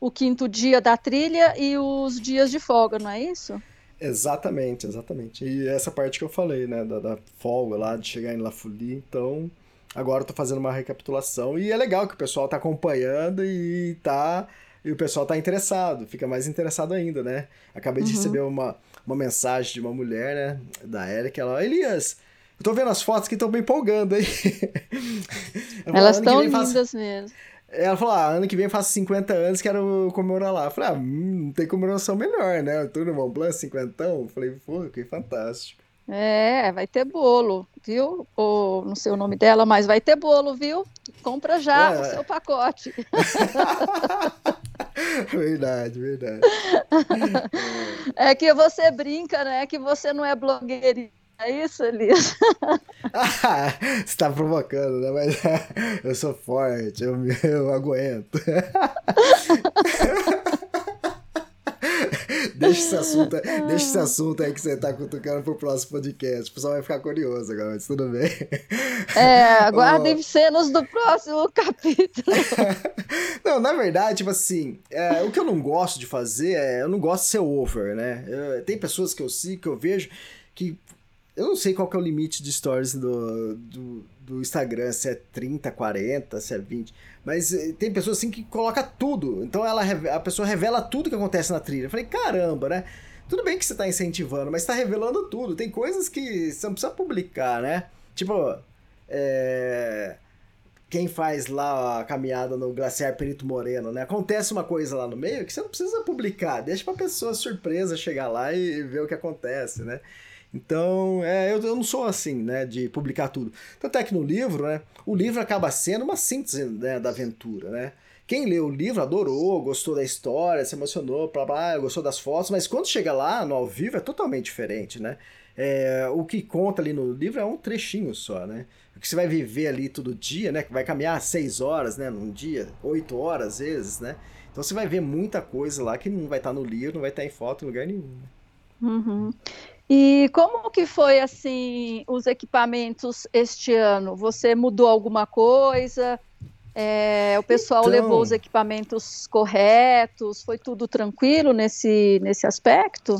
o quinto dia da trilha e os dias de folga, não é isso? Exatamente, exatamente. E essa parte que eu falei, né? Da, da folga lá, de chegar em La Folie, então. Agora eu tô fazendo uma recapitulação e é legal que o pessoal tá acompanhando e tá e o pessoal tá interessado, fica mais interessado ainda, né? Acabei de uhum. receber uma, uma mensagem de uma mulher, né, da Erika, ela, Elias, eu tô vendo as fotos que estão me empolgando aí. Elas estão lindas faço... mesmo. Ela falou, ah, ano que vem eu faço 50 anos, quero comemorar lá. Eu falei, ah, hum, não tem comemoração melhor, né? Tô no Mont Blanc, 50, eu falei, pô, que fantástico. É, vai ter bolo, viu? Ou não sei o nome dela, mas vai ter bolo, viu? Compra já é. o seu pacote. verdade, verdade. É que você brinca, né? Que você não é blogueirinha. É isso, Elias? ah, você está provocando, né? Mas eu sou forte, eu, eu aguento. Deixa esse assunto, deixa esse assunto aí que você tá cutucando pro próximo podcast. O pessoal vai ficar curioso agora, mas tudo bem. É, aguardem oh. cenas do próximo capítulo. não, na verdade, tipo assim, é, o que eu não gosto de fazer é. Eu não gosto de ser over, né? Eu, tem pessoas que eu sigo, que eu vejo, que. Eu não sei qual que é o limite de stories do, do, do Instagram, se é 30, 40, se é 20. Mas eh, tem pessoas assim que coloca tudo. Então ela a pessoa revela tudo que acontece na trilha. Eu falei, caramba, né? Tudo bem que você tá incentivando, mas tá revelando tudo. Tem coisas que você não precisa publicar, né? Tipo, é... quem faz lá a caminhada no Glaciar Perito Moreno, né? Acontece uma coisa lá no meio que você não precisa publicar. Deixa pra pessoa surpresa chegar lá e ver o que acontece, né? Então, é, eu, eu não sou assim, né, de publicar tudo. Tanto é que no livro, né, o livro acaba sendo uma síntese né, da aventura, né? Quem leu o livro adorou, gostou da história, se emocionou, blá, blá, gostou das fotos, mas quando chega lá no ao vivo é totalmente diferente, né? É, o que conta ali no livro é um trechinho só, né? O que você vai viver ali todo dia, né? Vai caminhar seis horas, né? Num dia, oito horas às vezes, né? Então você vai ver muita coisa lá que não vai estar no livro, não vai estar em foto em lugar nenhum. Né? Uhum. E como que foi assim os equipamentos este ano? Você mudou alguma coisa? É, o pessoal então... levou os equipamentos corretos, foi tudo tranquilo nesse, nesse aspecto?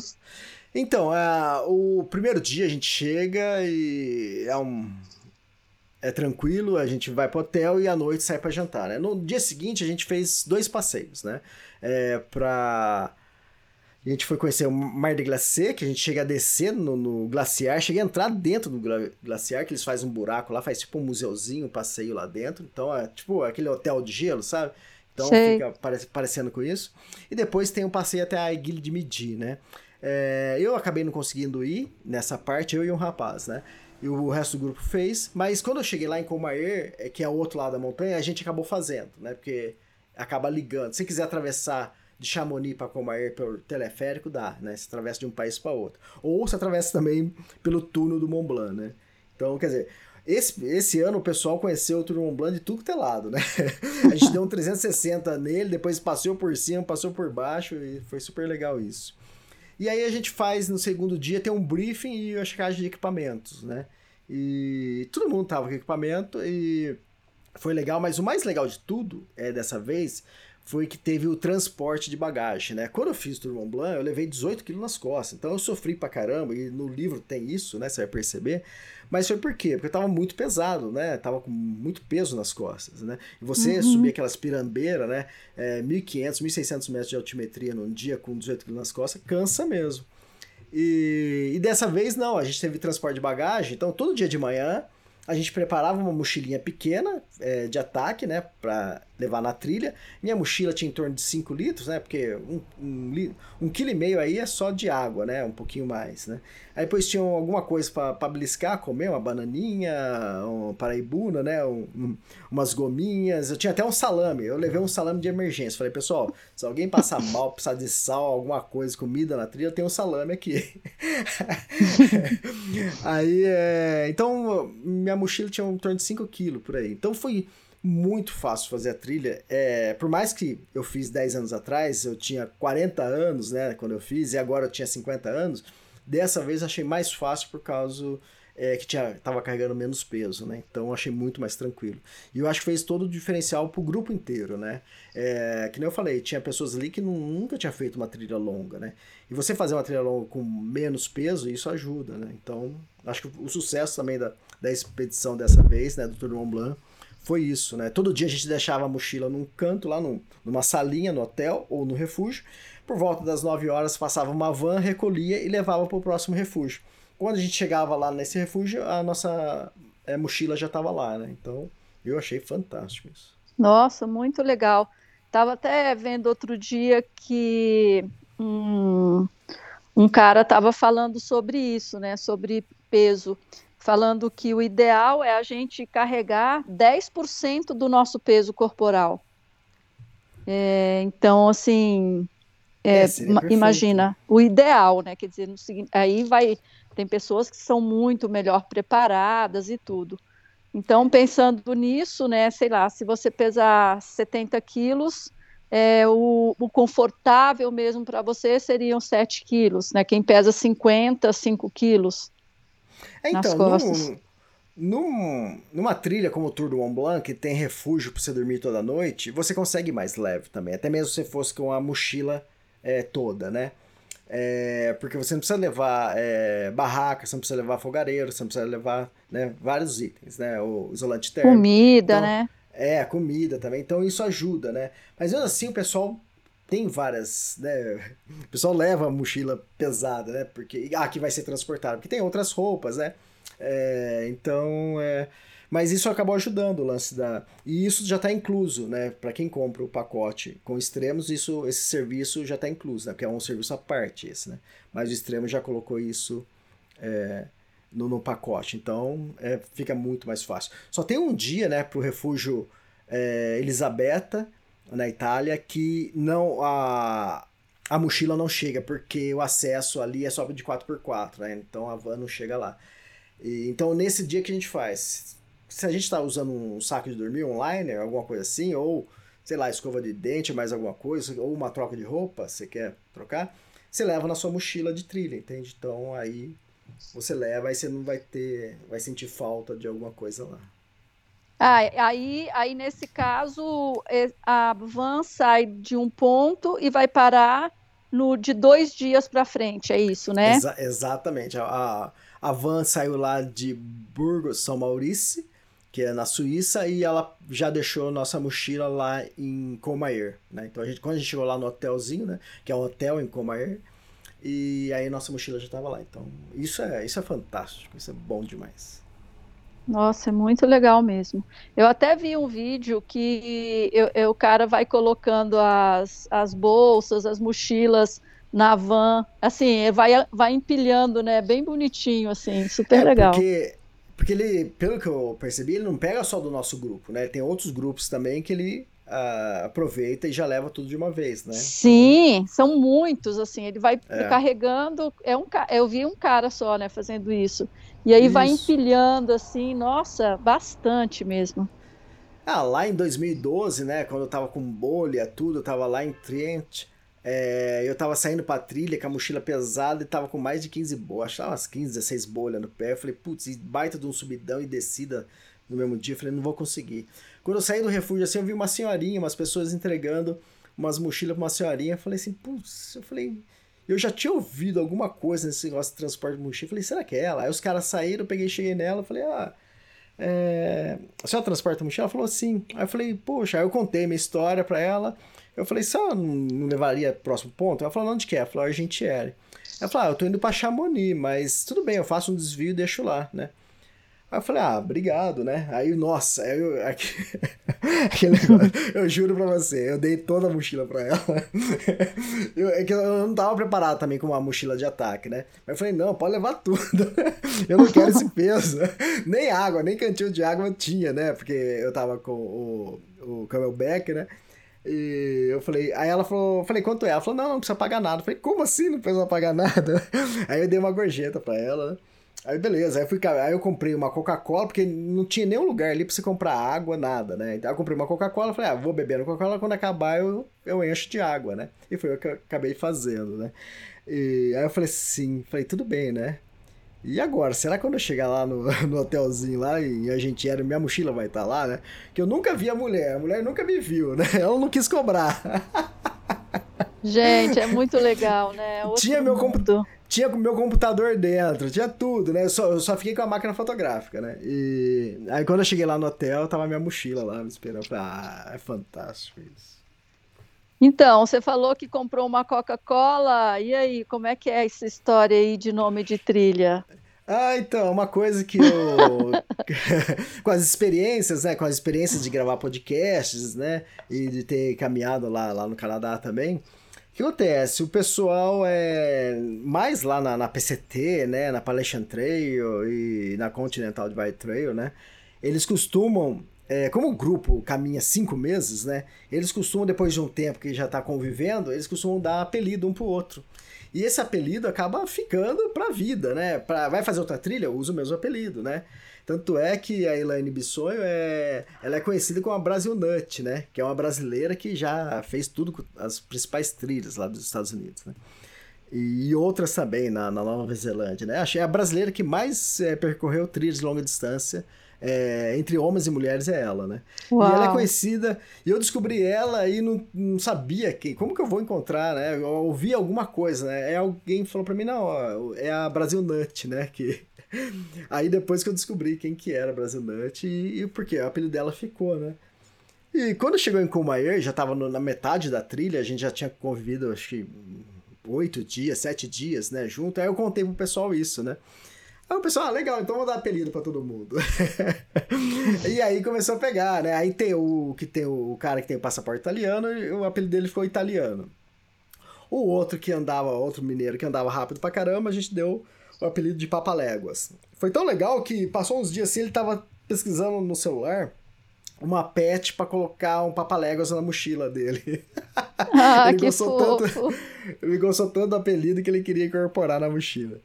Então, é, o primeiro dia a gente chega e é um. É tranquilo, a gente vai pro hotel e à noite sai para jantar, né? No dia seguinte a gente fez dois passeios, né? É, pra a gente foi conhecer o Mar de Glacê, que a gente chega a descer no, no, glaciar, chega a entrar dentro do glaciar, que eles fazem um buraco lá, faz tipo um museuzinho, um passeio lá dentro. Então é tipo aquele hotel de gelo, sabe? Então Sei. fica parecendo com isso. E depois tem um passeio até a Iguilha de Midi, né? É, eu acabei não conseguindo ir nessa parte, eu e um rapaz, né? E o resto do grupo fez. Mas quando eu cheguei lá em Comaer, é, que é o outro lado da montanha, a gente acabou fazendo, né? Porque acaba ligando. Se quiser atravessar de Chamonix para Comair pelo teleférico, dá, né? Você atravessa de um país para outro. Ou você atravessa também pelo túnel do Mont Blanc, né? Então, quer dizer, esse, esse ano o pessoal conheceu o túnel Mont Blanc de tudo que é lado, né? A gente deu um 360 nele, depois passou por cima, passou por baixo e foi super legal isso. E aí a gente faz no segundo dia, tem um briefing e a checagem de equipamentos, né? E todo mundo tava com equipamento e foi legal, mas o mais legal de tudo é dessa vez foi que teve o transporte de bagagem, né? Quando eu fiz o Tour Mont Blanc, eu levei 18 quilos nas costas, então eu sofri pra caramba, e no livro tem isso, né? Você vai perceber. Mas foi por quê? Porque eu tava muito pesado, né? Tava com muito peso nas costas, né? E você uhum. subir aquelas pirambeiras, né? É, 1.500, 1.600 metros de altimetria num dia com 18 quilos nas costas, cansa mesmo. E, e dessa vez não, a gente teve transporte de bagagem, então todo dia de manhã a gente preparava uma mochilinha pequena é, de ataque, né, para levar na trilha. Minha mochila tinha em torno de 5 litros, né, porque um, um, um quilo e meio aí é só de água, né, um pouquinho mais, né. Aí depois tinha alguma coisa para beliscar, comer, uma bananinha, um paraibuna, né, um, umas gominhas. Eu tinha até um salame, eu levei um salame de emergência. Falei, pessoal, se alguém passar mal, precisar de sal, alguma coisa, comida na trilha, tenho um salame aqui. aí, é... então, minha mochila tinha em torno de 5 quilos por aí. Então foi muito fácil fazer a trilha. É, por mais que eu fiz 10 anos atrás, eu tinha 40 anos, né, quando eu fiz, e agora eu tinha 50 anos Dessa vez achei mais fácil por causa é, que tinha, tava carregando menos peso, né? Então achei muito mais tranquilo. E eu acho que fez todo o diferencial pro grupo inteiro, né? É, que nem eu falei, tinha pessoas ali que nunca tinha feito uma trilha longa, né? E você fazer uma trilha longa com menos peso, isso ajuda, né? Então, acho que o sucesso também da, da expedição dessa vez, né, do Tour Mont Blanc, foi isso, né? Todo dia a gente deixava a mochila num canto, lá num, numa salinha no hotel ou no refúgio, por volta das 9 horas passava uma van, recolhia e levava para o próximo refúgio. Quando a gente chegava lá nesse refúgio, a nossa é, mochila já estava lá, né? Então eu achei fantástico isso. Nossa, muito legal. Tava até vendo outro dia que um, um cara estava falando sobre isso, né? Sobre peso. Falando que o ideal é a gente carregar 10% do nosso peso corporal. É, então, assim, é, é imagina, o ideal, né? Quer dizer, aí vai. Tem pessoas que são muito melhor preparadas e tudo. Então, pensando nisso, né, sei lá, se você pesar 70 quilos, é, o, o confortável mesmo para você seriam 7 quilos, né? Quem pesa 50, 5 quilos é, então. Num, num, numa trilha como o Tour do Mont Blanc, que tem refúgio para você dormir toda noite, você consegue mais leve também. Até mesmo se fosse com a mochila é, toda, né? É, porque você não precisa levar é, barraca, você não precisa levar fogareiro, você não precisa levar né, vários itens, né? O isolante térmico. Comida, então, né? É, comida também. Então isso ajuda, né? Mas mesmo assim o pessoal tem várias, né? O pessoal leva a mochila pesada, né? Porque ah, que vai ser transportado, porque tem outras roupas, né? É, então, é, mas isso acabou ajudando o lance da. E isso já está incluso, né? Para quem compra o pacote com extremos, isso, esse serviço já está incluso, né? Porque é um serviço à parte esse, né? Mas o extremo já colocou isso é, no, no, pacote. Então é, fica muito mais fácil. Só tem um dia, né, para o refúgio é, Elisabetta, na Itália, que não. A, a mochila não chega, porque o acesso ali é só de 4x4, né? Então a van não chega lá. E, então, nesse dia que a gente faz, se a gente está usando um saco de dormir, um liner, alguma coisa assim, ou sei lá, escova de dente, mais alguma coisa, ou uma troca de roupa, você quer trocar, você leva na sua mochila de trilha, entende? Então aí você leva, aí você não vai ter, vai sentir falta de alguma coisa lá. Ah, aí, aí, nesse caso, é, a van sai de um ponto e vai parar no de dois dias para frente, é isso, né? Exa exatamente. A, a van saiu lá de Burgos, São Maurício, que é na Suíça, e ela já deixou nossa mochila lá em Comair, né? Então, a gente, quando a gente chegou lá no hotelzinho, né? Que é um hotel em Comair, e aí nossa mochila já estava lá. Então, isso é, isso é fantástico, isso é bom demais. Nossa, é muito legal mesmo. Eu até vi um vídeo que eu, eu, o cara vai colocando as, as bolsas, as mochilas na van, assim, vai, vai empilhando, né? Bem bonitinho, assim, super é, legal. Porque, porque ele, pelo que eu percebi, ele não pega só do nosso grupo, né? Tem outros grupos também que ele uh, aproveita e já leva tudo de uma vez, né? Sim, são muitos, assim, ele vai é. carregando, é um, eu vi um cara só, né, fazendo isso. E aí Isso. vai empilhando assim, nossa, bastante mesmo. Ah, lá em 2012, né, quando eu tava com bolha, tudo, eu tava lá em Trent, é, eu tava saindo pra trilha com a mochila pesada e tava com mais de 15 bolhas, acho que umas 15, 16 bolhas no pé. Eu falei, putz, baita de um subidão e descida no mesmo dia. Eu falei, não vou conseguir. Quando eu saí do refúgio assim, eu vi uma senhorinha, umas pessoas entregando umas mochilas pra uma senhorinha. Eu falei assim, putz, eu falei, eu já tinha ouvido alguma coisa nesse negócio de transporte de mochila. Falei, será que é ela? Aí os caras saíram, eu peguei, cheguei nela, falei, ah, é... a senhora transporta mochila? Ela falou sim. Aí eu falei, poxa, aí eu contei minha história pra ela. Eu falei, ela não levaria próximo ponto? Ela falou, onde que é? Ela falou, Argentiere. Ela falou, ah, eu tô indo pra Chamonix, mas tudo bem, eu faço um desvio e deixo lá, né? Aí eu falei, ah, obrigado, né? Aí, nossa, aí eu, aquele negócio, eu juro pra você, eu dei toda a mochila pra ela. Eu, é que eu não tava preparado também com uma mochila de ataque, né? Mas eu falei, não, pode levar tudo. Eu não quero esse peso. Nem água, nem cantinho de água eu tinha, né? Porque eu tava com o, o Camelback, né? E eu falei, aí ela falou, falei, quanto é? Ela falou, não, não precisa pagar nada. Eu falei, como assim não precisa pagar nada? Aí eu dei uma gorjeta pra ela, né? Aí beleza, aí, fui, aí eu comprei uma Coca-Cola, porque não tinha nenhum lugar ali pra você comprar água, nada, né? Então eu comprei uma Coca-Cola, falei, ah, vou beber a Coca-Cola, quando acabar eu, eu encho de água, né? E foi o que eu acabei fazendo, né? E aí eu falei sim, falei, tudo bem, né? E agora, será que quando eu chegar lá no, no hotelzinho lá e a gente era, minha mochila vai estar tá lá, né? Que eu nunca vi a mulher, a mulher nunca me viu, né? Ela não quis cobrar. Gente, é muito legal, né? Outro tinha meu computador tinha o meu computador dentro, tinha tudo, né? Eu só, eu só fiquei com a máquina fotográfica, né? E aí quando eu cheguei lá no hotel, tava minha mochila lá me esperando. falei, ah, é fantástico isso. Então, você falou que comprou uma Coca-Cola. E aí, como é que é essa história aí de nome de trilha? Ah, então, uma coisa que eu. com as experiências, né? Com as experiências de gravar podcasts, né? E de ter caminhado lá, lá no Canadá também. O que acontece? O pessoal é mais lá na, na PCT, né, na Appalachian Trail e na Continental Divide Trail, né? Eles costumam, é, como o grupo caminha cinco meses, né? Eles costumam, depois de um tempo que já está convivendo, eles costumam dar apelido um pro outro. E esse apelido acaba ficando pra vida, né? Pra, vai fazer outra trilha, usa o mesmo apelido, né? Tanto é que a Elaine Bissonho é, ela é conhecida como a Brasil Nut, né? Que é uma brasileira que já fez tudo com as principais trilhas lá dos Estados Unidos, né? E outras também na, na Nova Zelândia, né? Achei a brasileira que mais é, percorreu trilhas de longa distância é, entre homens e mulheres é ela, né? Uau. E ela é conhecida, e eu descobri ela e não, não sabia quem, como que eu vou encontrar, né? Eu ouvi alguma coisa, né? É alguém falou para mim, não, é a Brasil Nut, né? Que Aí depois que eu descobri quem que era Brasil Nut e, e porque o apelido dela ficou, né? E quando chegou em Comayer, já tava no, na metade da trilha, a gente já tinha convivido, acho que oito dias, sete dias, né, junto. Aí eu contei pro pessoal isso, né? Aí o pessoal, ah, legal, então vou dar apelido para todo mundo. e aí começou a pegar, né? Aí tem o que tem o cara que tem o passaporte italiano, e o apelido dele ficou italiano. O outro que andava, outro mineiro que andava rápido pra caramba, a gente deu o apelido de Papaléguas. Foi tão legal que passou uns dias assim, ele tava pesquisando no celular uma pet para colocar um papaléguas na mochila dele. Ah, ele que gostou fofo. tanto, ele gostou tanto do apelido que ele queria incorporar na mochila.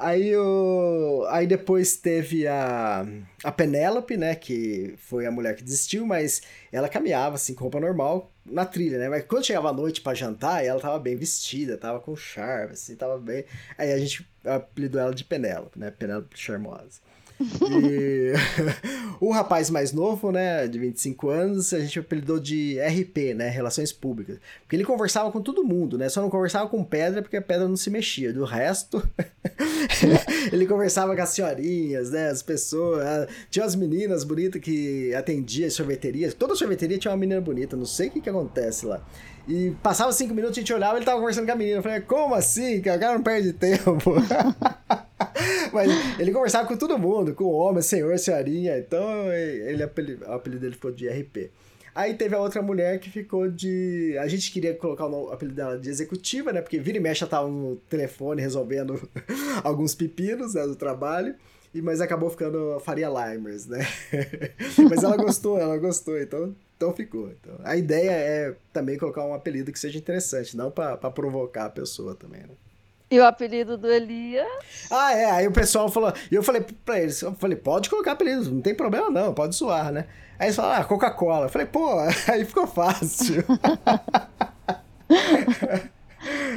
Aí, o... aí depois teve a, a Penélope, né? Que foi a mulher que desistiu, mas ela caminhava assim com roupa normal na trilha, né? Mas quando chegava a noite para jantar, ela tava bem vestida, tava com charme, assim, tava bem. Aí a gente apelidou ela de Penélope, né? Penélope Charmosa. E o rapaz mais novo, né, de 25 anos, a gente apelidou de RP, né, Relações Públicas. Porque ele conversava com todo mundo, né, só não conversava com pedra porque a pedra não se mexia. Do resto, ele conversava com as senhorinhas, né, as pessoas. Tinha umas meninas bonitas que atendiam as sorveterias. Toda sorveteria tinha uma menina bonita, não sei o que que acontece lá. E passava cinco minutos, a gente olhava ele tava conversando com a menina. Eu falei, como assim? O cara não perde tempo. Mas ele conversava com todo mundo, com o homem, senhor, senhorinha. Então ele, o apelido dele ficou de RP. Aí teve a outra mulher que ficou de. A gente queria colocar o apelido dela de executiva, né? Porque vira e mexe ela tava no telefone resolvendo alguns pepinos né, do trabalho. E, mas acabou ficando Faria Limers, né? mas ela gostou, ela gostou, então então ficou. Então, a ideia é também colocar um apelido que seja interessante, não para provocar a pessoa também, né? E o apelido do Elias? Ah, é. Aí o pessoal falou. E eu falei pra eles: eu falei, pode colocar apelido, não tem problema não, pode zoar, né? Aí eles falaram, ah, Coca-Cola. Eu falei, pô, aí ficou fácil.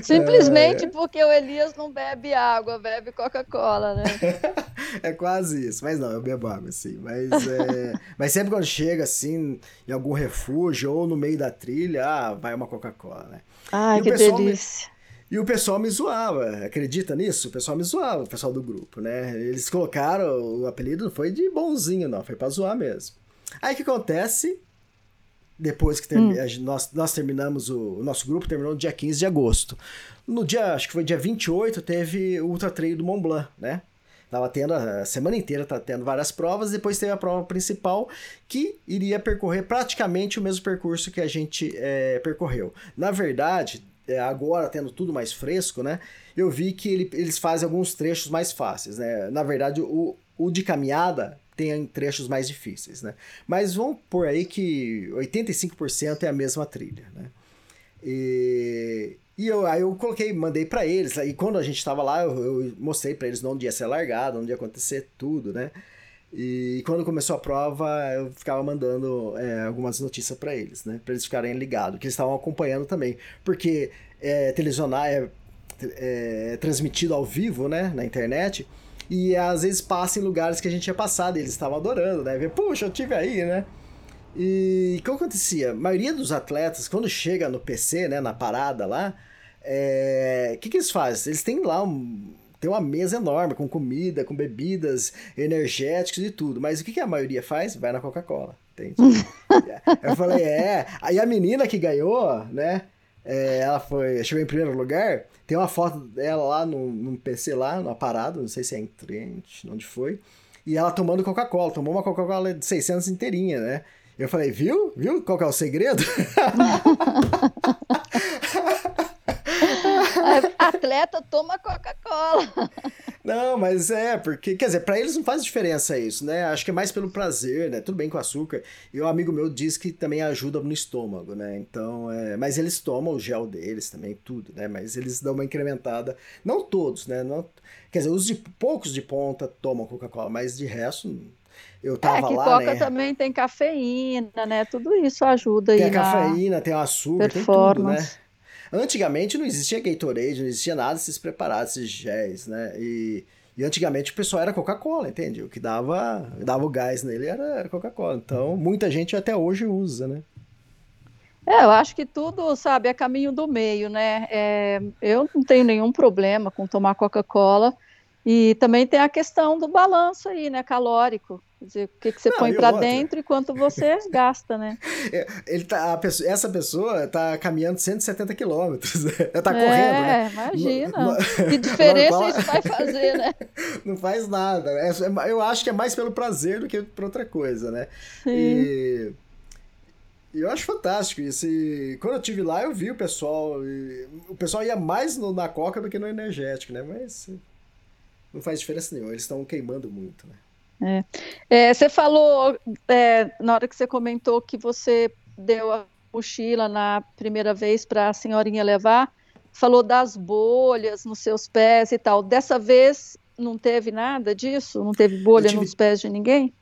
Simplesmente é... porque o Elias não bebe água, bebe Coca-Cola, né? é quase isso. Mas não, eu bebo água, sim. Mas, é... mas sempre quando chega, assim, em algum refúgio ou no meio da trilha, ah, vai uma Coca-Cola, né? Ai, que delícia. Me... E o pessoal me zoava, acredita nisso? O pessoal me zoava, o pessoal do grupo, né? Eles colocaram o apelido, não foi de bonzinho, não, foi pra zoar mesmo. Aí o que acontece? Depois que hum. nós, nós terminamos, o, o, nosso grupo terminou no dia 15 de agosto. No dia, acho que foi dia 28, teve o Ultra Trail do Mont Blanc, né? Tava tendo a semana inteira, tá tendo várias provas, depois teve a prova principal que iria percorrer praticamente o mesmo percurso que a gente é, percorreu. Na verdade, é, agora tendo tudo mais fresco, né? Eu vi que ele, eles fazem alguns trechos mais fáceis, né? Na verdade, o, o de caminhada tem trechos mais difíceis, né? Mas vamos por aí que 85% é a mesma trilha, né? E, e eu, aí eu coloquei, mandei para eles, e quando a gente estava lá, eu, eu mostrei para eles onde ia ser largado, onde ia acontecer tudo, né? E quando começou a prova, eu ficava mandando é, algumas notícias para eles, né? Para eles ficarem ligados, que eles estavam acompanhando também. Porque é, televisionar é, é, transmitido ao vivo, né? Na internet. E às vezes passa em lugares que a gente tinha passado, e eles estavam adorando, né? Puxa, eu tive aí, né? E o que acontecia? A maioria dos atletas, quando chega no PC, né, na parada lá, o é... que, que eles fazem? Eles têm lá um. Tem uma mesa enorme com comida, com bebidas energéticas e tudo. Mas o que, que a maioria faz? Vai na Coca-Cola. Entende? eu falei, é. Aí a menina que ganhou, né? É, ela foi, chegou em primeiro lugar. Tem uma foto dela lá no, no PC lá, na parada, não sei se é em Trent, onde foi. E ela tomando Coca-Cola, tomou uma Coca-Cola de 600 inteirinha, né? Eu falei, viu? Viu qual que é o segredo? Atleta toma Coca-Cola. Não, mas é, porque, quer dizer, para eles não faz diferença isso, né? Acho que é mais pelo prazer, né? Tudo bem com açúcar. E um amigo meu diz que também ajuda no estômago, né? Então, é... mas eles tomam o gel deles também, tudo, né? Mas eles dão uma incrementada. Não todos, né? Não... Quer dizer, os de poucos de ponta tomam Coca-Cola, mas de resto eu tava é, que lá, Coca né? também tem cafeína, né? Tudo isso ajuda tem aí. Tem a cafeína, tem açúcar, tem tudo, né? Antigamente não existia Gatorade, não existia nada desses preparados, esses géis, né? E, e antigamente o pessoal era Coca-Cola, entende? O que dava, dava o gás nele era Coca-Cola. Então muita gente até hoje usa, né? É, eu acho que tudo, sabe, é caminho do meio, né? É, eu não tenho nenhum problema com tomar Coca-Cola. E também tem a questão do balanço aí, né, calórico. Dizer, o que, que você não, põe para dentro e quanto você gasta, né? É, ele tá, pessoa, essa pessoa tá caminhando 170 quilômetros, né? Tá correndo, é, né? imagina. No, no, que diferença isso vai fazer, né? Não faz nada. É, é, eu acho que é mais pelo prazer do que por outra coisa, né? Sim. E... E eu acho fantástico isso. E quando eu tive lá, eu vi o pessoal. o pessoal ia mais no, na coca do que no energético, né? Mas não faz diferença nenhuma, eles estão queimando muito, né? É. É, você falou, é, na hora que você comentou que você deu a mochila na primeira vez para a senhorinha levar, falou das bolhas nos seus pés e tal. Dessa vez não teve nada disso? Não teve bolha tive... nos pés de ninguém?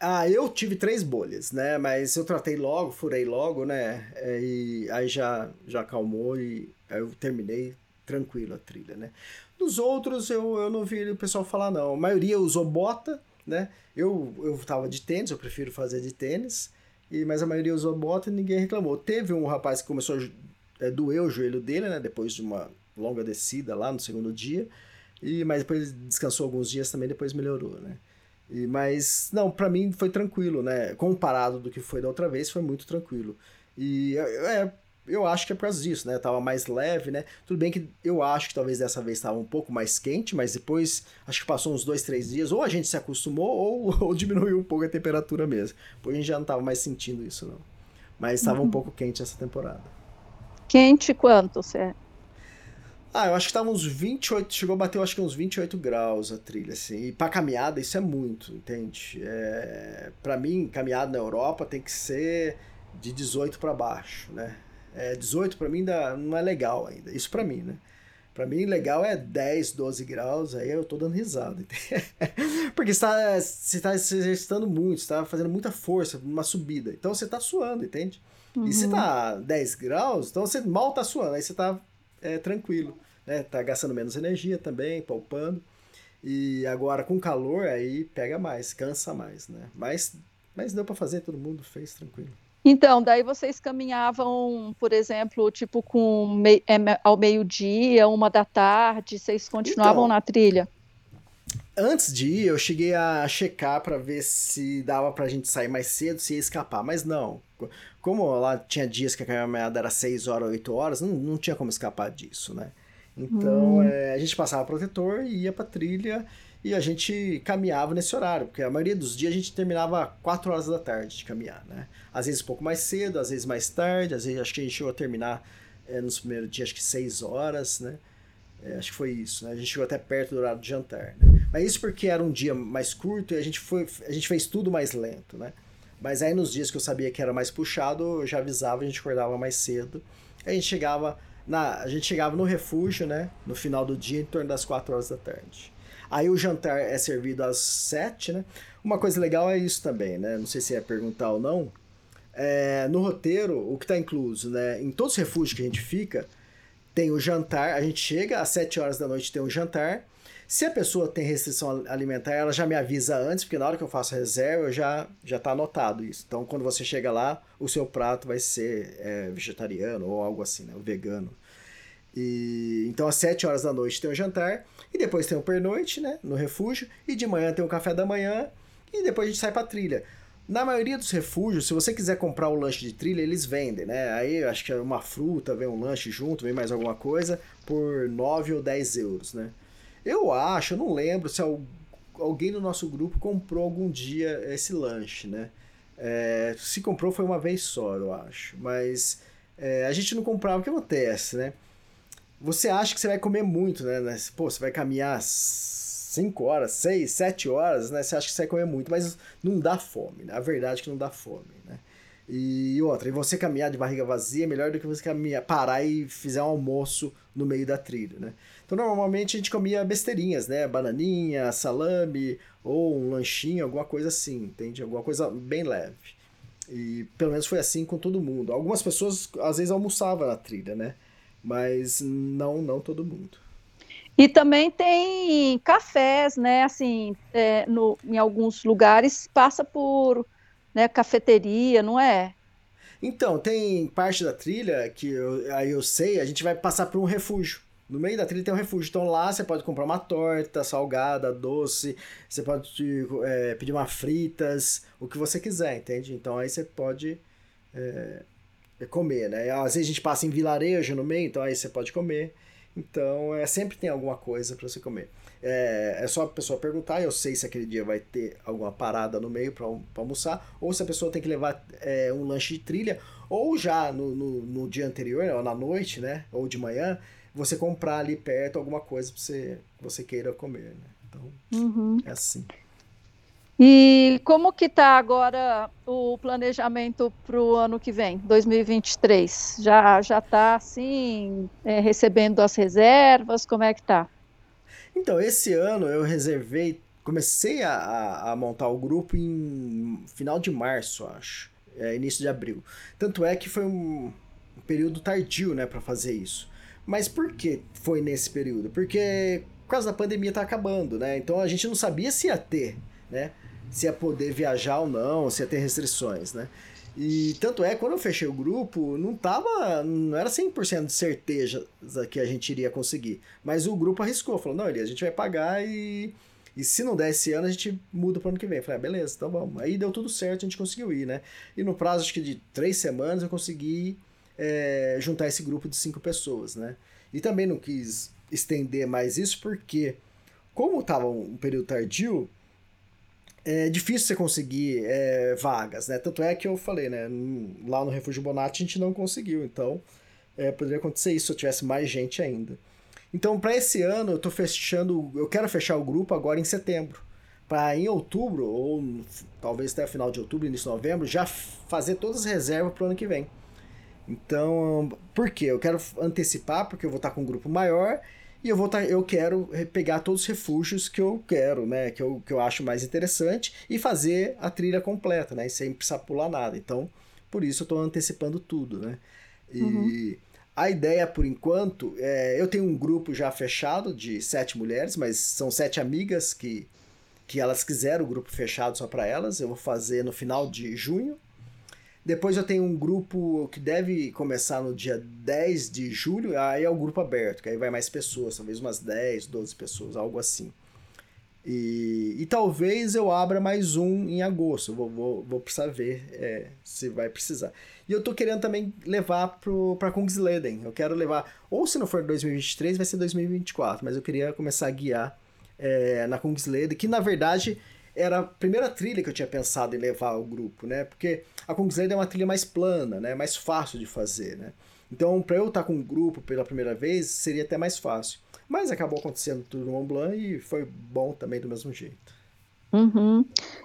Ah, eu tive três bolhas, né? Mas eu tratei logo, furei logo, né? É, e aí já, já acalmou e aí eu terminei tranquilo a trilha, né? Dos outros eu, eu não vi o pessoal falar, não. A maioria usou bota, né? Eu, eu tava de tênis, eu prefiro fazer de tênis, e, mas a maioria usou bota e ninguém reclamou. Teve um rapaz que começou a é, doer o joelho dele, né? Depois de uma longa descida lá no segundo dia, e, mas depois descansou alguns dias também, depois melhorou, né? E, mas, não, para mim foi tranquilo, né? Comparado do que foi da outra vez, foi muito tranquilo. E é, eu acho que é por causa disso, né? Tava mais leve, né? Tudo bem que eu acho que talvez dessa vez estava um pouco mais quente, mas depois, acho que passou uns dois, três dias, ou a gente se acostumou, ou, ou diminuiu um pouco a temperatura mesmo. Depois a gente já não tava mais sentindo isso, não. Mas estava uhum. um pouco quente essa temporada. Quente quanto, Cé? Ah, eu acho que tava uns 28, chegou a bater, eu acho que uns 28 graus a trilha, assim. E pra caminhada isso é muito, entende? É, para mim, caminhada na Europa tem que ser de 18 para baixo, né? É, 18 para mim não é legal ainda. Isso para mim, né? Para mim, legal é 10, 12 graus, aí eu tô dando risada. Porque você tá, você tá se exercitando muito, você tá fazendo muita força numa subida. Então você tá suando, entende? Uhum. E se tá 10 graus, então você mal tá suando, aí você tá é, tranquilo, né? Tá gastando menos energia também, poupando. E agora com calor, aí pega mais, cansa mais, né? Mas, mas deu para fazer, todo mundo fez tranquilo. Então, daí vocês caminhavam, por exemplo, tipo com mei, é, ao meio-dia, uma da tarde, vocês continuavam então, na trilha? Antes de ir, eu cheguei a checar para ver se dava pra gente sair mais cedo, se ia escapar, mas não. Como lá tinha dias que a caminhada era 6 horas, 8 horas, não, não tinha como escapar disso, né? Então, hum. é, a gente passava protetor e ia pra trilha e a gente caminhava nesse horário, porque a maioria dos dias a gente terminava 4 horas da tarde de caminhar, né? Às vezes um pouco mais cedo, às vezes mais tarde, às vezes acho que a gente chegou a terminar é, nos primeiros dias, acho que 6 horas, né? É, acho que foi isso, né? A gente chegou até perto do horário de jantar, né? Mas isso porque era um dia mais curto e a gente, foi, a gente fez tudo mais lento, né? Mas aí nos dias que eu sabia que era mais puxado, eu já avisava, a gente acordava mais cedo. A gente chegava na, a gente chegava no refúgio, né? No final do dia, em torno das 4 horas da tarde. Aí o jantar é servido às 7, né? Uma coisa legal é isso também, né? Não sei se é perguntar ou não. É, no roteiro, o que está incluso, né? Em todos os refúgios que a gente fica, tem o jantar. A gente chega às 7 horas da noite, tem o jantar. Se a pessoa tem restrição alimentar, ela já me avisa antes, porque na hora que eu faço a reserva, já já está anotado isso. Então, quando você chega lá, o seu prato vai ser é, vegetariano ou algo assim, né? O vegano. E, então, às 7 horas da noite tem o jantar, e depois tem o pernoite, né? No refúgio, e de manhã tem o café da manhã, e depois a gente sai pra trilha. Na maioria dos refúgios, se você quiser comprar o lanche de trilha, eles vendem, né? Aí acho que é uma fruta, vem um lanche junto, vem mais alguma coisa, por 9 ou 10 euros, né? Eu acho, eu não lembro se alguém no nosso grupo comprou algum dia esse lanche, né? É, se comprou foi uma vez só, eu acho. Mas é, a gente não comprava, o que acontece, né? Você acha que você vai comer muito, né? Pô, você vai caminhar 5 horas, 6, 7 horas, né? Você acha que você vai comer muito, mas não dá fome, né? A verdade é que não dá fome, né? E outra, e você caminhar de barriga vazia é melhor do que você caminhar, parar e fizer um almoço no meio da trilha, né? Então, normalmente a gente comia besteirinhas, né? Bananinha, salame, ou um lanchinho, alguma coisa assim, entende? Alguma coisa bem leve. E pelo menos foi assim com todo mundo. Algumas pessoas, às vezes, almoçavam na trilha, né? Mas não, não todo mundo. E também tem cafés, né? Assim, é, no, em alguns lugares passa por né, cafeteria, não é? Então, tem parte da trilha que eu, aí eu sei, a gente vai passar por um refúgio. No meio da trilha tem um refúgio. Então lá você pode comprar uma torta salgada, doce, você pode é, pedir uma fritas, o que você quiser, entende? Então aí você pode é, é comer, né? Às vezes a gente passa em vilarejo no meio, então aí você pode comer. Então, é, sempre tem alguma coisa para você comer. É, é, só a pessoa perguntar, eu sei se aquele dia vai ter alguma parada no meio para almoçar, ou se a pessoa tem que levar é, um lanche de trilha, ou já no, no, no, dia anterior, ou na noite, né? Ou de manhã, você comprar ali perto alguma coisa que você, você queira comer, né? Então, uhum. é assim. E como que está agora o planejamento para o ano que vem, 2023? Já já está assim é, recebendo as reservas? Como é que está? Então esse ano eu reservei, comecei a, a, montar o grupo em final de março, acho, é, início de abril. Tanto é que foi um, um período tardio, né, para fazer isso. Mas por que foi nesse período? Porque por causa da pandemia tá acabando, né? Então a gente não sabia se ia ter né? Se ia poder viajar ou não, se ia ter restrições, né? E tanto é, quando eu fechei o grupo, não tava. Não era 100% de certeza que a gente iria conseguir. Mas o grupo arriscou, falou: não, Elias, a gente vai pagar e. E se não der esse ano, a gente muda pro ano que vem. Eu falei, ah, beleza, então vamos. Aí deu tudo certo, a gente conseguiu ir, né? E no prazo, acho que de três semanas, eu consegui é, juntar esse grupo de cinco pessoas, né? E também não quis estender mais isso, porque, como estava um período tardio, é difícil você conseguir é, vagas, né? Tanto é que eu falei, né? Lá no Refúgio Bonatti a gente não conseguiu, então é, poderia acontecer isso se eu tivesse mais gente ainda. Então, para esse ano, eu tô fechando. Eu quero fechar o grupo agora em setembro. Para em outubro, ou talvez até final de outubro, início de novembro, já fazer todas as reservas para o ano que vem. Então, por quê? Eu quero antecipar, porque eu vou estar com um grupo maior e eu vou estar, eu quero pegar todos os refúgios que eu quero, né? Que eu, que eu acho mais interessante e fazer a trilha completa, né? Sem precisar pular nada. Então, por isso eu estou antecipando tudo, né? E uhum. a ideia, por enquanto, é, eu tenho um grupo já fechado de sete mulheres, mas são sete amigas que, que elas quiseram o grupo fechado só para elas. Eu vou fazer no final de junho. Depois eu tenho um grupo que deve começar no dia 10 de julho, aí é o grupo aberto, que aí vai mais pessoas, talvez umas 10, 12 pessoas, algo assim. E, e talvez eu abra mais um em agosto, vou, vou, vou precisar ver é, se vai precisar. E eu tô querendo também levar para Kungsleden, eu quero levar, ou se não for 2023, vai ser 2024, mas eu queria começar a guiar é, na Kungsleden, que na verdade era a primeira trilha que eu tinha pensado em levar o grupo, né? Porque a Kungsleden é uma trilha mais plana, né? Mais fácil de fazer, né? Então, para eu estar com um grupo pela primeira vez, seria até mais fácil. Mas acabou acontecendo tudo no Mont Blanc e foi bom também do mesmo jeito. Uhum.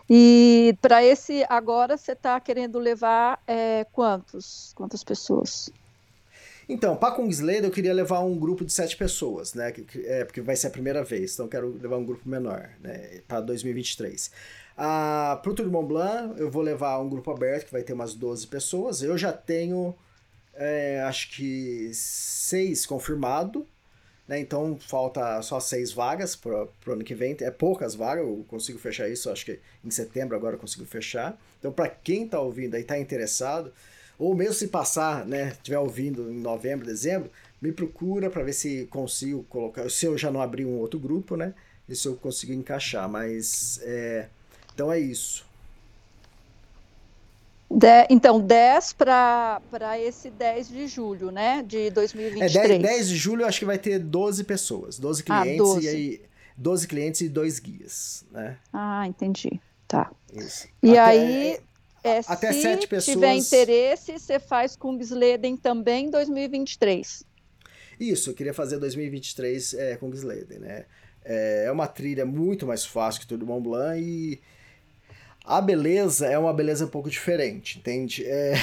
E para esse agora você está querendo levar é, quantos? Quantas pessoas? Então, para Kungsleden eu queria levar um grupo de sete pessoas, né? É, porque vai ser a primeira vez, então quero levar um grupo menor, né? Para 2023. Ah, para o Tour de Mont Blanc eu vou levar um grupo aberto que vai ter umas 12 pessoas. Eu já tenho, é, acho que seis confirmado, né? Então falta só seis vagas para o ano que vem. É poucas vagas, eu consigo fechar isso, acho que em setembro agora eu consigo fechar. Então, para quem está ouvindo e está interessado, ou mesmo se passar, né, estiver ouvindo em novembro, dezembro, me procura para ver se consigo colocar, se eu já não abri um outro grupo, né, e se eu consigo encaixar, mas é, então é isso. De, então, 10 para esse 10 de julho, né? De 2023. É, 10, 10 de julho eu acho que vai ter 12 pessoas, 12 ah, clientes ah, 12. e aí 12 clientes e dois guias, né? Ah, entendi. Tá. Isso. E Até, aí é, Até se sete pessoas. Se tiver interesse, você faz com também em 2023. Isso, eu queria fazer 2023 é, com né? É, é uma trilha muito mais fácil que tudo Mont Blanc e a beleza é uma beleza um pouco diferente, entende? É,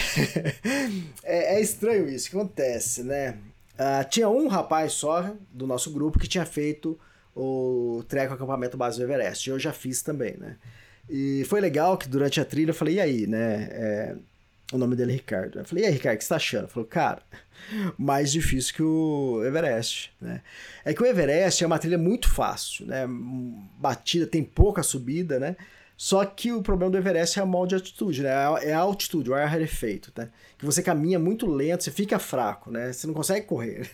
é, é estranho isso que acontece, né? Uh, tinha um rapaz só do nosso grupo que tinha feito o treco acampamento base do Everest. Eu já fiz também, né? E foi legal que durante a trilha eu falei, e aí, né? É, o nome dele é Ricardo. Eu falei, e aí, Ricardo, o que você tá achando? Ele falou, cara, mais difícil que o Everest, né? É que o Everest é uma trilha muito fácil, né? Batida, tem pouca subida, né? Só que o problema do Everest é a mal de altitude, né? É a altitude, o ar rarefeito, tá? Que você caminha muito lento, você fica fraco, né? Você não consegue correr.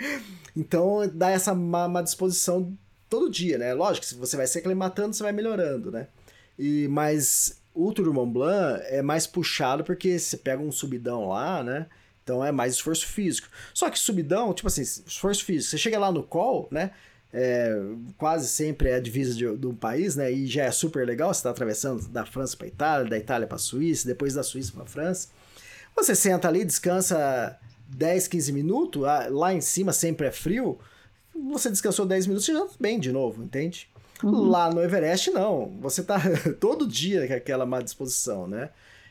então dá essa má, má disposição todo dia, né? Lógico se você vai se aclimatando, você vai melhorando, né? E, mas o Tour Mont Blanc é mais puxado porque você pega um subidão lá, né? Então é mais esforço físico. Só que subidão, tipo assim, esforço físico. Você chega lá no col, né? É, quase sempre é a divisa de, de, um país, né? E já é super legal. Você está atravessando da França para Itália, da Itália para Suíça, depois da Suíça para França. Você senta ali, descansa 10, 15 minutos. Lá em cima sempre é frio. Você descansou 10 minutos, você já tá bem de novo, entende? Uhum. Lá no Everest, não. Você tá todo dia com aquela má disposição, né?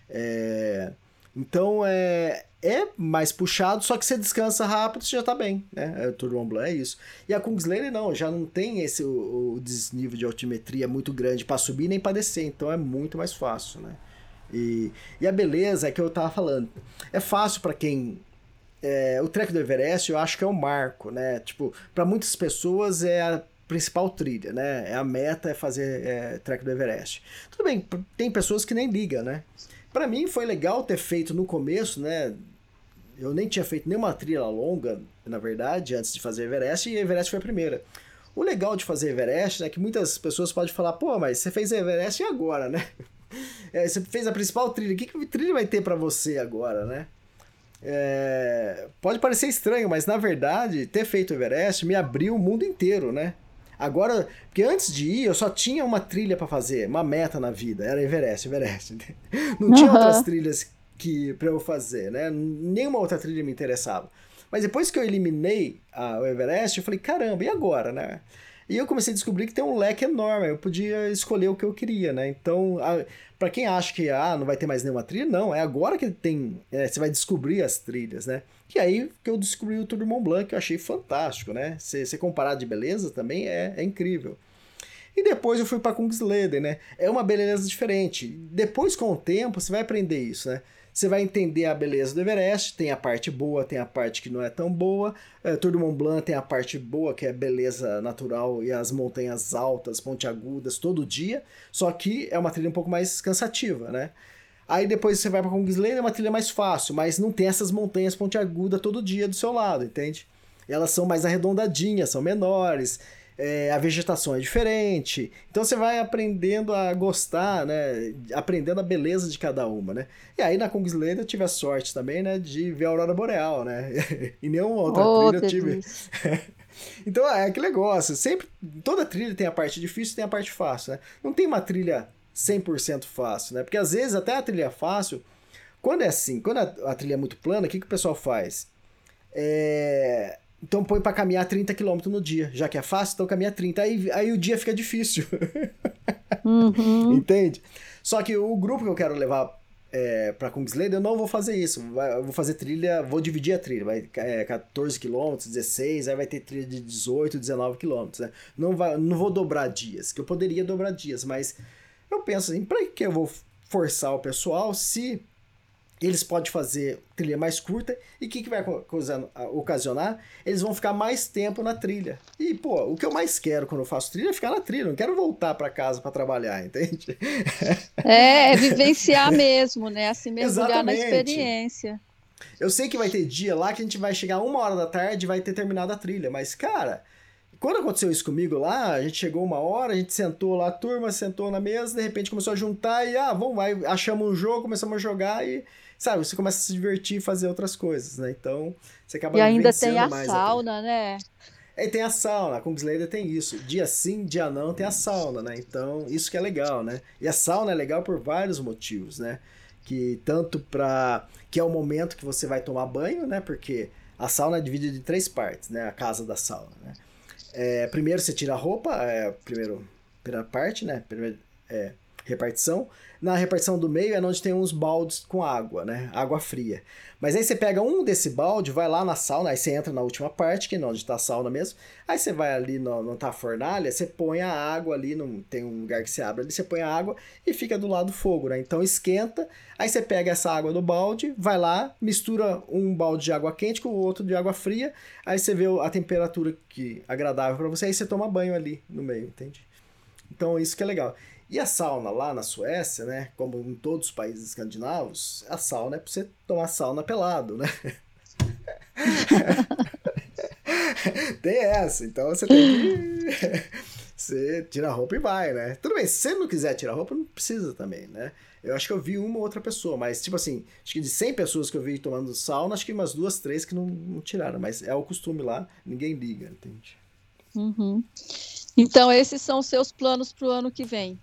É... Então é, é mais puxado, só que você descansa rápido, você já tá bem, né? É, Tour Mont Blanc é isso. E a Kungsleden não, já não tem esse o, o desnível de altimetria muito grande para subir nem para descer, então é muito mais fácil, né? E, e a beleza é que eu tava falando. É fácil para quem é, o trek do Everest eu acho que é um marco, né? Tipo, para muitas pessoas é a principal trilha, né? É a meta é fazer é, trek do Everest. Tudo bem, tem pessoas que nem ligam, né? Para mim foi legal ter feito no começo, né? Eu nem tinha feito nenhuma trilha longa, na verdade, antes de fazer Everest, e Everest foi a primeira. O legal de fazer Everest é que muitas pessoas podem falar, pô, mas você fez Everest e agora, né? É, você fez a principal trilha, que, que trilha vai ter para você agora, né? É, pode parecer estranho, mas na verdade, ter feito Everest me abriu o mundo inteiro, né? Agora, porque antes de ir, eu só tinha uma trilha para fazer, uma meta na vida, era Everest, Everest. Não tinha uhum. outras trilhas que para eu fazer, né? Nenhuma outra trilha me interessava. Mas depois que eu eliminei a, o Everest, eu falei, caramba, e agora, né? E eu comecei a descobrir que tem um leque enorme, eu podia escolher o que eu queria, né? Então, para quem acha que ah, não vai ter mais nenhuma trilha, não, é agora que tem, é, você vai descobrir as trilhas, né? E aí que eu descobri o Tour Mont Blanc, que eu achei fantástico, né? Se você comparar de beleza também é, é incrível. E depois eu fui para Kungsleden, né? É uma beleza diferente. Depois, com o tempo, você vai aprender isso, né? Você vai entender a beleza do Everest, tem a parte boa, tem a parte que não é tão boa. É, Tour do Mont Blanc tem a parte boa, que é beleza natural e as montanhas altas, pontiagudas, todo dia. Só que é uma trilha um pouco mais cansativa, né? Aí depois você vai para Kungsleden, é uma trilha mais fácil, mas não tem essas montanhas pontiagudas todo dia do seu lado, entende? Elas são mais arredondadinhas, são menores, é, a vegetação é diferente. Então você vai aprendendo a gostar, né? Aprendendo a beleza de cada uma, né? E aí na Kungsleden eu tive a sorte também, né? De ver a Aurora Boreal, né? e nenhuma outra oh, trilha eu tive. então é aquele negócio. Sempre, toda trilha tem a parte difícil e tem a parte fácil, né? Não tem uma trilha 100% fácil, né? Porque às vezes até a trilha fácil, quando é assim, quando a, a trilha é muito plana, o que, que o pessoal faz? É então põe para caminhar 30 km no dia. Já que é fácil, então caminha 30. Aí, aí o dia fica difícil. Uhum. Entende? Só que o grupo que eu quero levar é, para Kungsleden, eu não vou fazer isso. eu vou fazer trilha, vou dividir a trilha. Vai é, 14 km, 16, aí vai ter trilha de 18, 19 km. Né? Não, vai, não vou dobrar dias, que eu poderia dobrar dias, mas eu penso assim, para que eu vou forçar o pessoal se eles podem fazer trilha mais curta e o que, que vai ocasionar? Eles vão ficar mais tempo na trilha. E, pô, o que eu mais quero quando eu faço trilha é ficar na trilha, não quero voltar para casa para trabalhar, entende? É, é vivenciar mesmo, né? Assim, mergulhar Exatamente. na experiência. Eu sei que vai ter dia lá que a gente vai chegar uma hora da tarde e vai ter terminado a trilha, mas, cara, quando aconteceu isso comigo lá, a gente chegou uma hora, a gente sentou lá, a turma sentou na mesa, de repente começou a juntar e, ah, vamos, vai, achamos um jogo, começamos a jogar e sabe, você começa a se divertir e fazer outras coisas, né? Então, você acaba E ainda tem a sauna, né? É, tem a sauna, a Kungsleder tem isso. Dia sim, dia não, tem a sauna, né? Então, isso que é legal, né? E a sauna é legal por vários motivos, né? Que tanto para que é o momento que você vai tomar banho, né? Porque a sauna é dividida em três partes, né? A casa da sauna, né? É, primeiro você tira a roupa, é, primeiro, primeira parte, né? Primeiro, é, repartição. Na repartição do meio é onde tem uns baldes com água, né? Água fria. Mas aí você pega um desse balde, vai lá na sauna, aí você entra na última parte, que é onde está a sauna mesmo. Aí você vai ali no, no tá fornalha, você põe a água ali, no, tem um lugar que você abre ali, você põe a água e fica do lado do fogo, né? Então esquenta, aí você pega essa água do balde, vai lá, mistura um balde de água quente com o outro de água fria, aí você vê a temperatura que agradável para você, aí você toma banho ali no meio, entende? Então isso que é legal. E a sauna lá na Suécia, né, como em todos os países escandinavos, a sauna é para você tomar sauna pelado, né? tem essa, então você tem que. você tira a roupa e vai, né? Tudo bem, se você não quiser tirar a roupa, não precisa também, né? Eu acho que eu vi uma ou outra pessoa, mas, tipo assim, acho que de 100 pessoas que eu vi tomando sauna, acho que umas duas, três que não, não tiraram, mas é o costume lá, ninguém liga, entende? Uhum. Então, esses são os seus planos para o ano que vem?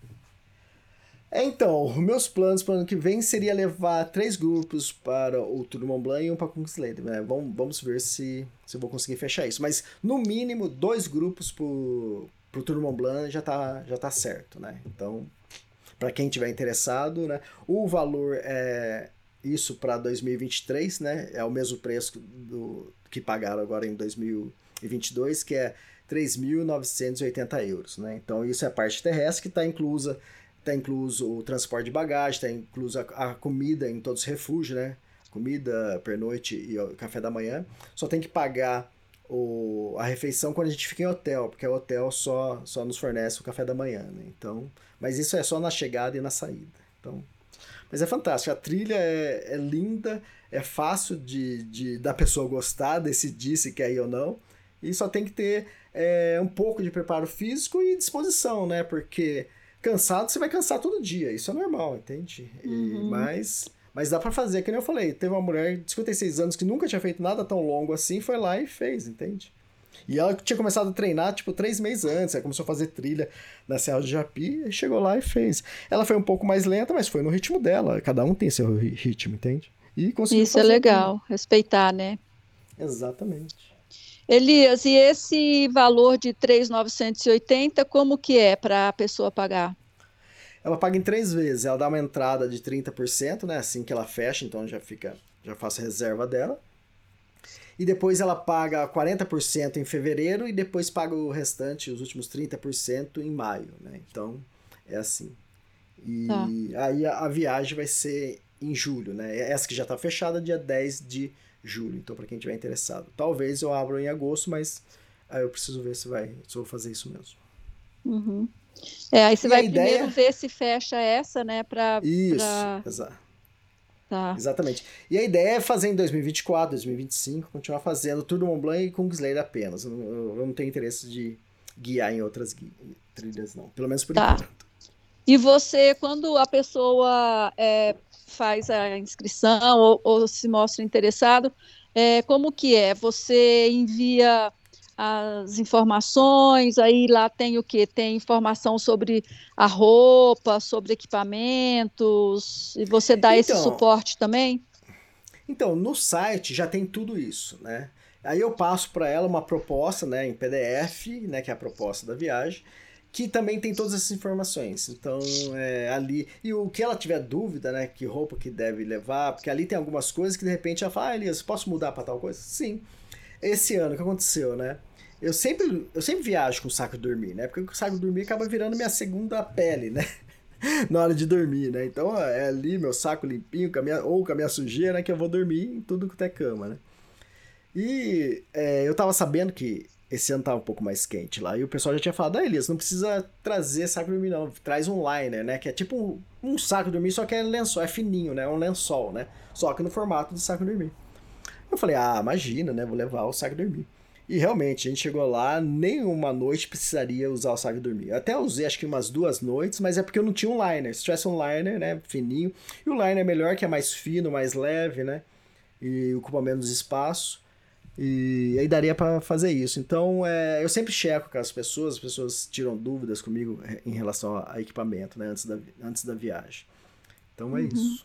É, então, meus planos para o ano que vem seria levar três grupos para o Tour Mont Blanc e um para Kungsleden. Né? Vamos, vamos ver se, se eu vou conseguir fechar isso. Mas, no mínimo, dois grupos para o Tour Mont Blanc já tá, já tá certo, né? Então, para quem tiver interessado, né? O valor é isso para 2023, né? É o mesmo preço do que pagaram agora em 2022, que é 3.980 euros, né? Então, isso é a parte terrestre que está inclusa Está incluso o transporte de bagagem, está incluso a, a, comida em todos os refúgios, né? Comida, pernoite e café da manhã. Só tem que pagar o, a refeição quando a gente fica em hotel, porque o hotel só, só nos fornece o café da manhã, né? Então, mas isso é só na chegada e na saída. Então, mas é fantástico. A trilha é, é linda, é fácil de, de da pessoa gostar, decidir se quer ir ou não. E só tem que ter é, um pouco de preparo físico e disposição, né? Porque cansado você vai cansar todo dia. Isso é normal, entende? E, uhum. mas mas dá para fazer, que nem eu falei. Teve uma mulher de 56 anos que nunca tinha feito nada tão longo assim, foi lá e fez, entende? E ela tinha começado a treinar, tipo, três meses antes. Ela começou a fazer trilha na Serra do Japi e chegou lá e fez. Ela foi um pouco mais lenta, mas foi no ritmo dela. Cada um tem seu ritmo, entende? E conseguiu Isso é legal, tudo. respeitar, né? Exatamente. Elias, e esse valor de 3,980, como que é para a pessoa pagar? Ela paga em três vezes. Ela dá uma entrada de 30%, né? Assim que ela fecha, então já fica, já faço reserva dela. E depois ela paga 40% em fevereiro e depois paga o restante, os últimos 30% em maio, né? Então, é assim. E tá. aí a, a, viagem vai ser em julho, né? Essa que já está fechada, dia 10 de julho. Então, para quem tiver interessado. Talvez eu abra em agosto, mas aí eu preciso ver se vai, se eu vou fazer isso mesmo. Uhum. É, aí você e vai primeiro ver se fecha essa, né? Pra, Isso, pra... exato. Tá. Exatamente. E a ideia é fazer em 2024, 2025, continuar fazendo Tour do Mont Blanc e Kungsleder apenas. Eu, eu não tenho interesse de guiar em outras trilhas, não. Pelo menos por tá. enquanto. E você, quando a pessoa é, faz a inscrição ou, ou, se mostra interessado, é, como que é? Você envia as informações, aí lá tem o que? Tem informação sobre a roupa, sobre equipamentos, e você dá então, esse suporte também? Então, no site já tem tudo isso, né? Aí eu passo para ela uma proposta, né, em PDF, né, que é a proposta da viagem, que também tem todas essas informações. Então, é, ali. E o que ela tiver dúvida, né? Que roupa que deve levar, porque ali tem algumas coisas que de repente ela fala, ah, Elias, posso mudar para tal coisa? Sim esse ano, o que aconteceu, né? Eu sempre, eu sempre viajo com o saco de dormir, né? Porque o saco de dormir acaba virando minha segunda pele, né? Na hora de dormir, né? Então é ali meu saco limpinho, com minha, ou com a minha sujeira, né? Que eu vou dormir em tudo que é cama, né? E é, eu tava sabendo que esse ano tava um pouco mais quente lá. E o pessoal já tinha falado, ah, Elias, não precisa trazer saco de dormir, não. Traz um liner, né? Que é tipo um, um saco de dormir, só que é lençol, é fininho, né? É um lençol, né? Só que no formato de saco de dormir. Eu falei, ah, imagina, né? Vou levar o saco de dormir. E realmente, a gente chegou lá, nem uma noite precisaria usar o saco de dormir. Eu até usei acho que umas duas noites, mas é porque eu não tinha um liner. Se tivesse um liner, né, fininho. E o liner é melhor, que é mais fino, mais leve, né? E ocupa menos espaço. E aí daria para fazer isso. Então, é, eu sempre checo com as pessoas, as pessoas tiram dúvidas comigo em relação a, equipamento, né, antes da, antes da viagem. Então é uhum. isso.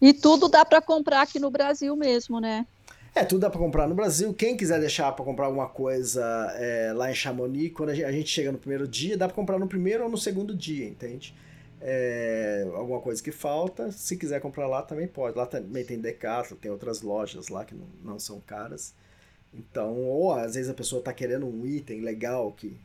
E tudo dá para comprar aqui no Brasil mesmo, né? É, tudo dá para comprar no Brasil. Quem quiser deixar para comprar alguma coisa é, lá em Chamonix, quando a gente chega no primeiro dia, dá para comprar no primeiro ou no segundo dia, entende? É, alguma coisa que falta, se quiser comprar lá também pode. Lá também tem Decathlon, tem outras lojas lá que não, não são caras. Então, ou às vezes a pessoa está querendo um item legal que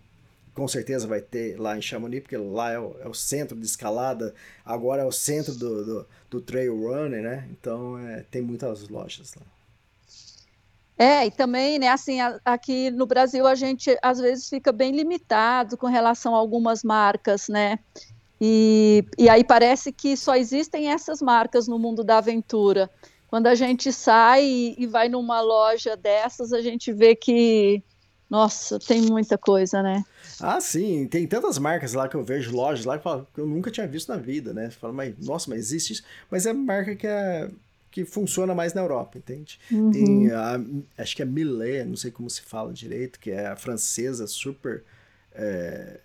com certeza vai ter lá em Chamonix, porque lá é o, é o centro de escalada, agora é o centro do, do, do trail runner, né? Então é, tem muitas lojas lá. É, e também, né, assim, a, aqui no Brasil a gente às vezes fica bem limitado com relação a algumas marcas, né? E, e aí parece que só existem essas marcas no mundo da aventura. Quando a gente sai e, e vai numa loja dessas, a gente vê que nossa, tem muita coisa, né? Ah, sim, tem tantas marcas lá que eu vejo, lojas lá, que eu nunca tinha visto na vida, né? Fala, mas, nossa, mas existe isso? Mas é marca que, é, que funciona mais na Europa, entende? Uhum. Tem a, acho que é Millet, não sei como se fala direito, que é a francesa super é,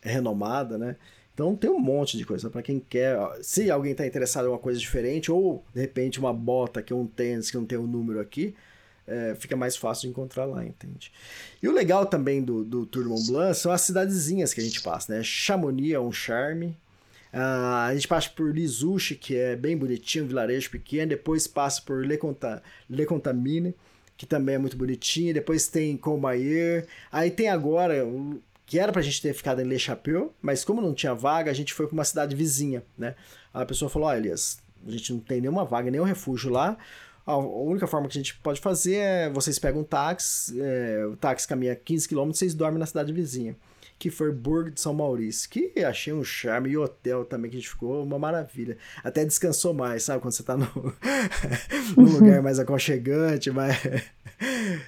renomada, né? Então tem um monte de coisa para quem quer. Se alguém está interessado em uma coisa diferente, ou de repente uma bota que é um tênis que não tem um número aqui, é, fica mais fácil de encontrar lá, entende? E o legal também do, do Tour Mont Blanc são as cidadezinhas que a gente passa, né? Chamonix é um charme. Uh, a gente passa por Lisuche, que é bem bonitinho, um vilarejo pequeno. Depois passa por Le, Conta, Le Contamine, que também é muito bonitinho. Depois tem Comayer. Aí tem agora, que era pra gente ter ficado em Le Chapeux, mas como não tinha vaga, a gente foi para uma cidade vizinha, né? A pessoa falou: Olha, Elias, a gente não tem nenhuma vaga, nenhum refúgio lá a única forma que a gente pode fazer é vocês pegam um táxi, é, o táxi caminha 15 km, vocês dormem na cidade vizinha que foi Burgo de São Maurício, que achei um charme, e hotel também que a gente ficou uma maravilha. Até descansou mais, sabe? Quando você tá no, num lugar mais aconchegante, mais.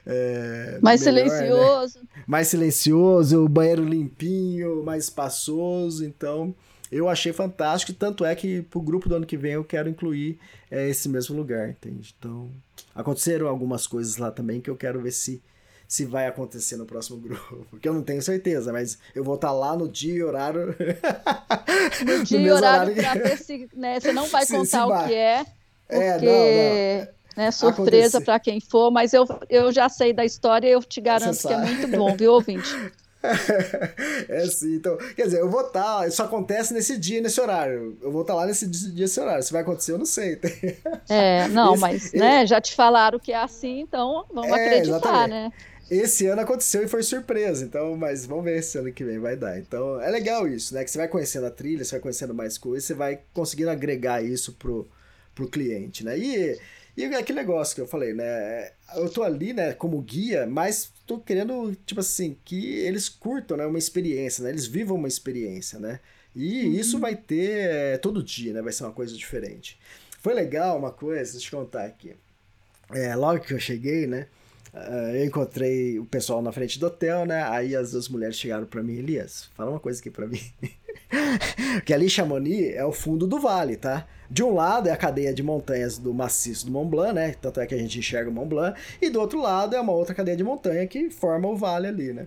É, mais melhor, né? silencioso. Né? Mais silencioso, o banheiro limpinho, mais espaçoso, então. Eu achei fantástico, tanto é que pro grupo do ano que vem eu quero incluir é, esse mesmo lugar, entende? Então, aconteceram algumas coisas lá também que eu quero ver se se vai acontecer no próximo grupo. Porque eu não tenho certeza, mas eu vou estar lá no dia e horário. No dia e horário, horário pra se. Né, você não vai contar se o que é. é porque... É, não, não. Né, surpresa para quem for, mas eu, eu já sei da história e eu te garanto que é muito bom, viu, ouvinte? é sim, então, quer dizer, eu vou estar, tá, isso acontece nesse dia, nesse horário. Eu vou estar tá lá nesse dia, nesse horário. Se vai acontecer, eu não sei. É, não, esse, mas, né, já te falaram que é assim, então vamos é, acreditar, exatamente. né? Esse ano aconteceu e foi surpresa, então, mas vamos ver se ano que vem vai dar. Então, é legal isso, né? Que você vai conhecendo a trilha, você vai conhecendo mais coisas, você vai conseguindo agregar isso pro, pro cliente, né? E, e é aquele negócio que eu falei, né? Eu tô ali, né, como guia, mas tô querendo, tipo assim, que eles curtam, né, uma experiência, né? Eles vivam uma experiência, né? E uhum. isso vai ter é, todo dia, né? Vai ser uma coisa diferente. Foi legal uma coisa, deixa eu contar aqui. É, logo que eu cheguei, né? Uh, eu encontrei o pessoal na frente do hotel, né? Aí as duas mulheres chegaram para mim, Elias, fala uma coisa aqui para mim. que ali Chamonix é o fundo do vale, tá? De um lado é a cadeia de montanhas do maciço do Mont Blanc, né? Tanto é que a gente enxerga o Mont Blanc. E do outro lado é uma outra cadeia de montanha que forma o vale ali, né?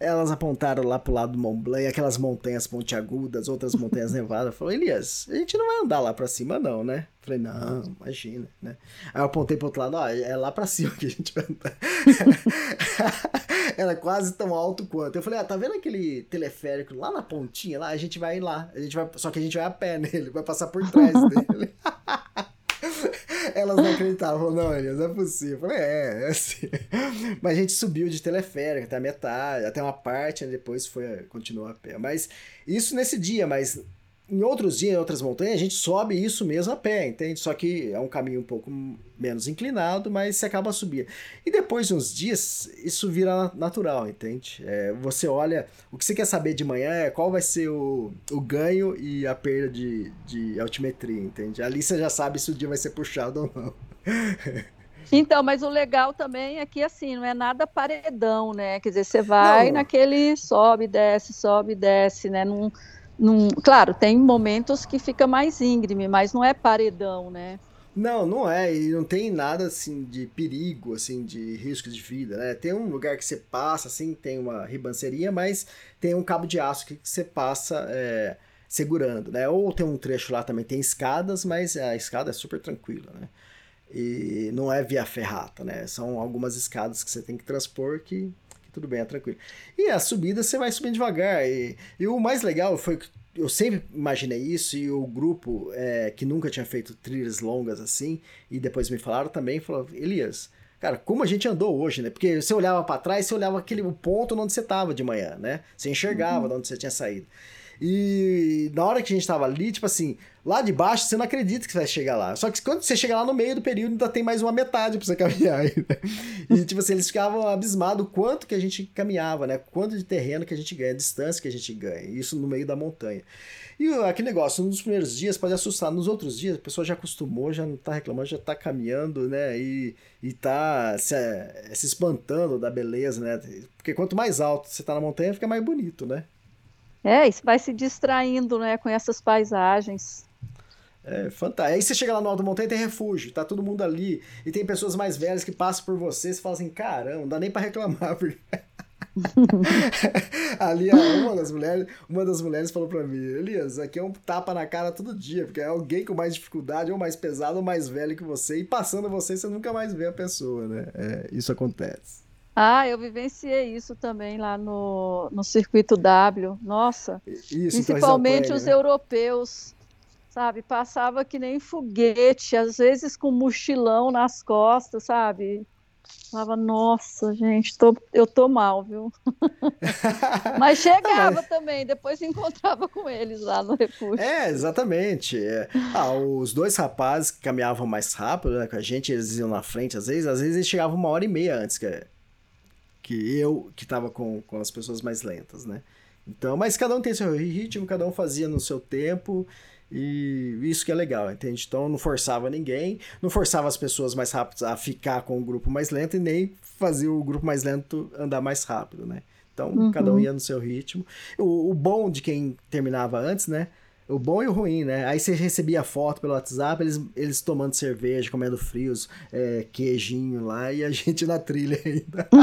Elas apontaram lá pro lado do Mont Blanc, aquelas montanhas pontiagudas, outras montanhas nevadas. Falou, Elias, a gente não vai andar lá pra cima, não, né? Falei, não, imagina, né? Aí eu apontei pro outro lado, ó, é lá pra cima que a gente vai andar. Era quase tão alto quanto. Eu falei, ah, tá vendo aquele teleférico lá na pontinha? Lá, a gente vai lá. A gente vai, só que a gente vai a pé nele, vai passar por trás dele. Elas não acreditavam, não, Elias, não é possível. Eu falei, é, é assim. Mas a gente subiu de teleférico até a metade, até uma parte, e depois foi, continuou a pé. Mas isso nesse dia, mas em outros dias, em outras montanhas, a gente sobe isso mesmo a pé, entende? Só que é um caminho um pouco menos inclinado, mas você acaba subindo. E depois de uns dias, isso vira natural, entende? É, você olha, o que você quer saber de manhã é qual vai ser o, o ganho e a perda de, de altimetria, entende? Ali você já sabe se o dia vai ser puxado ou não. Então, mas o legal também é que assim, não é nada paredão, né? Quer dizer, você vai não. naquele sobe, desce, sobe, desce, né? Num, num, claro, tem momentos que fica mais íngreme, mas não é paredão, né? Não, não é, e não tem nada assim de perigo, assim, de risco de vida, né? Tem um lugar que você passa, assim, tem uma ribanceirinha, mas tem um cabo de aço que você passa é, segurando, né? Ou tem um trecho lá também, tem escadas, mas a escada é super tranquila, né? E não é via ferrata, né? São algumas escadas que você tem que transpor que tudo bem, é tranquilo. E a subida você vai subindo devagar. E, e o mais legal foi que eu sempre imaginei isso e o grupo é, que nunca tinha feito trilhas longas assim, e depois me falaram também, falou, Elias, cara, como a gente andou hoje, né? Porque você olhava para trás, você olhava aquele ponto onde você tava de manhã, né? Você enxergava uhum. de onde você tinha saído. E na hora que a gente tava ali, tipo assim, lá de baixo você não acredita que você vai chegar lá. Só que quando você chega lá no meio do período, ainda tem mais uma metade pra você caminhar ainda. E tipo assim, eles ficavam abismados quanto que a gente caminhava, né? Quanto de terreno que a gente ganha, a distância que a gente ganha. Isso no meio da montanha. E aquele negócio, nos primeiros dias pode assustar, nos outros dias a pessoa já acostumou, já não tá reclamando, já tá caminhando, né? E, e tá se, se espantando da beleza, né? Porque quanto mais alto você tá na montanha, fica mais bonito, né? É, isso vai se distraindo, né, com essas paisagens. É fantástico. Aí você chega lá no alto montanha e tem refúgio, tá todo mundo ali, e tem pessoas mais velhas que passam por você, você fala assim, caramba, não dá nem para reclamar, porque... ali uma das mulheres, uma das mulheres falou para mim, Elias, aqui é um tapa na cara todo dia, porque é alguém com mais dificuldade, ou mais pesado, ou mais velho que você, e passando você, você nunca mais vê a pessoa, né? É, isso acontece. Ah, eu vivenciei isso também lá no, no circuito W. Nossa, isso, principalmente os né? europeus, sabe? Passava que nem foguete, às vezes com mochilão nas costas, sabe? Falava, nossa, gente, tô, eu tô mal, viu? Mas chegava Mas... também, depois encontrava com eles lá no refúgio. É, exatamente. É. Ah, os dois rapazes que caminhavam mais rápido, né, com a gente, eles iam na frente às vezes, às vezes eles chegavam uma hora e meia antes que, que eu, que tava com, com as pessoas mais lentas, né? Então, mas cada um tem seu ritmo, cada um fazia no seu tempo. E isso que é legal, entende? Então não forçava ninguém, não forçava as pessoas mais rápidas a ficar com o grupo mais lento e nem fazia o grupo mais lento andar mais rápido, né? Então uhum. cada um ia no seu ritmo. O, o, bom de quem terminava antes, né? O bom e o ruim, né? Aí você recebia foto pelo WhatsApp, eles, eles tomando cerveja, comendo frios, é, queijinho lá e a gente na trilha ainda.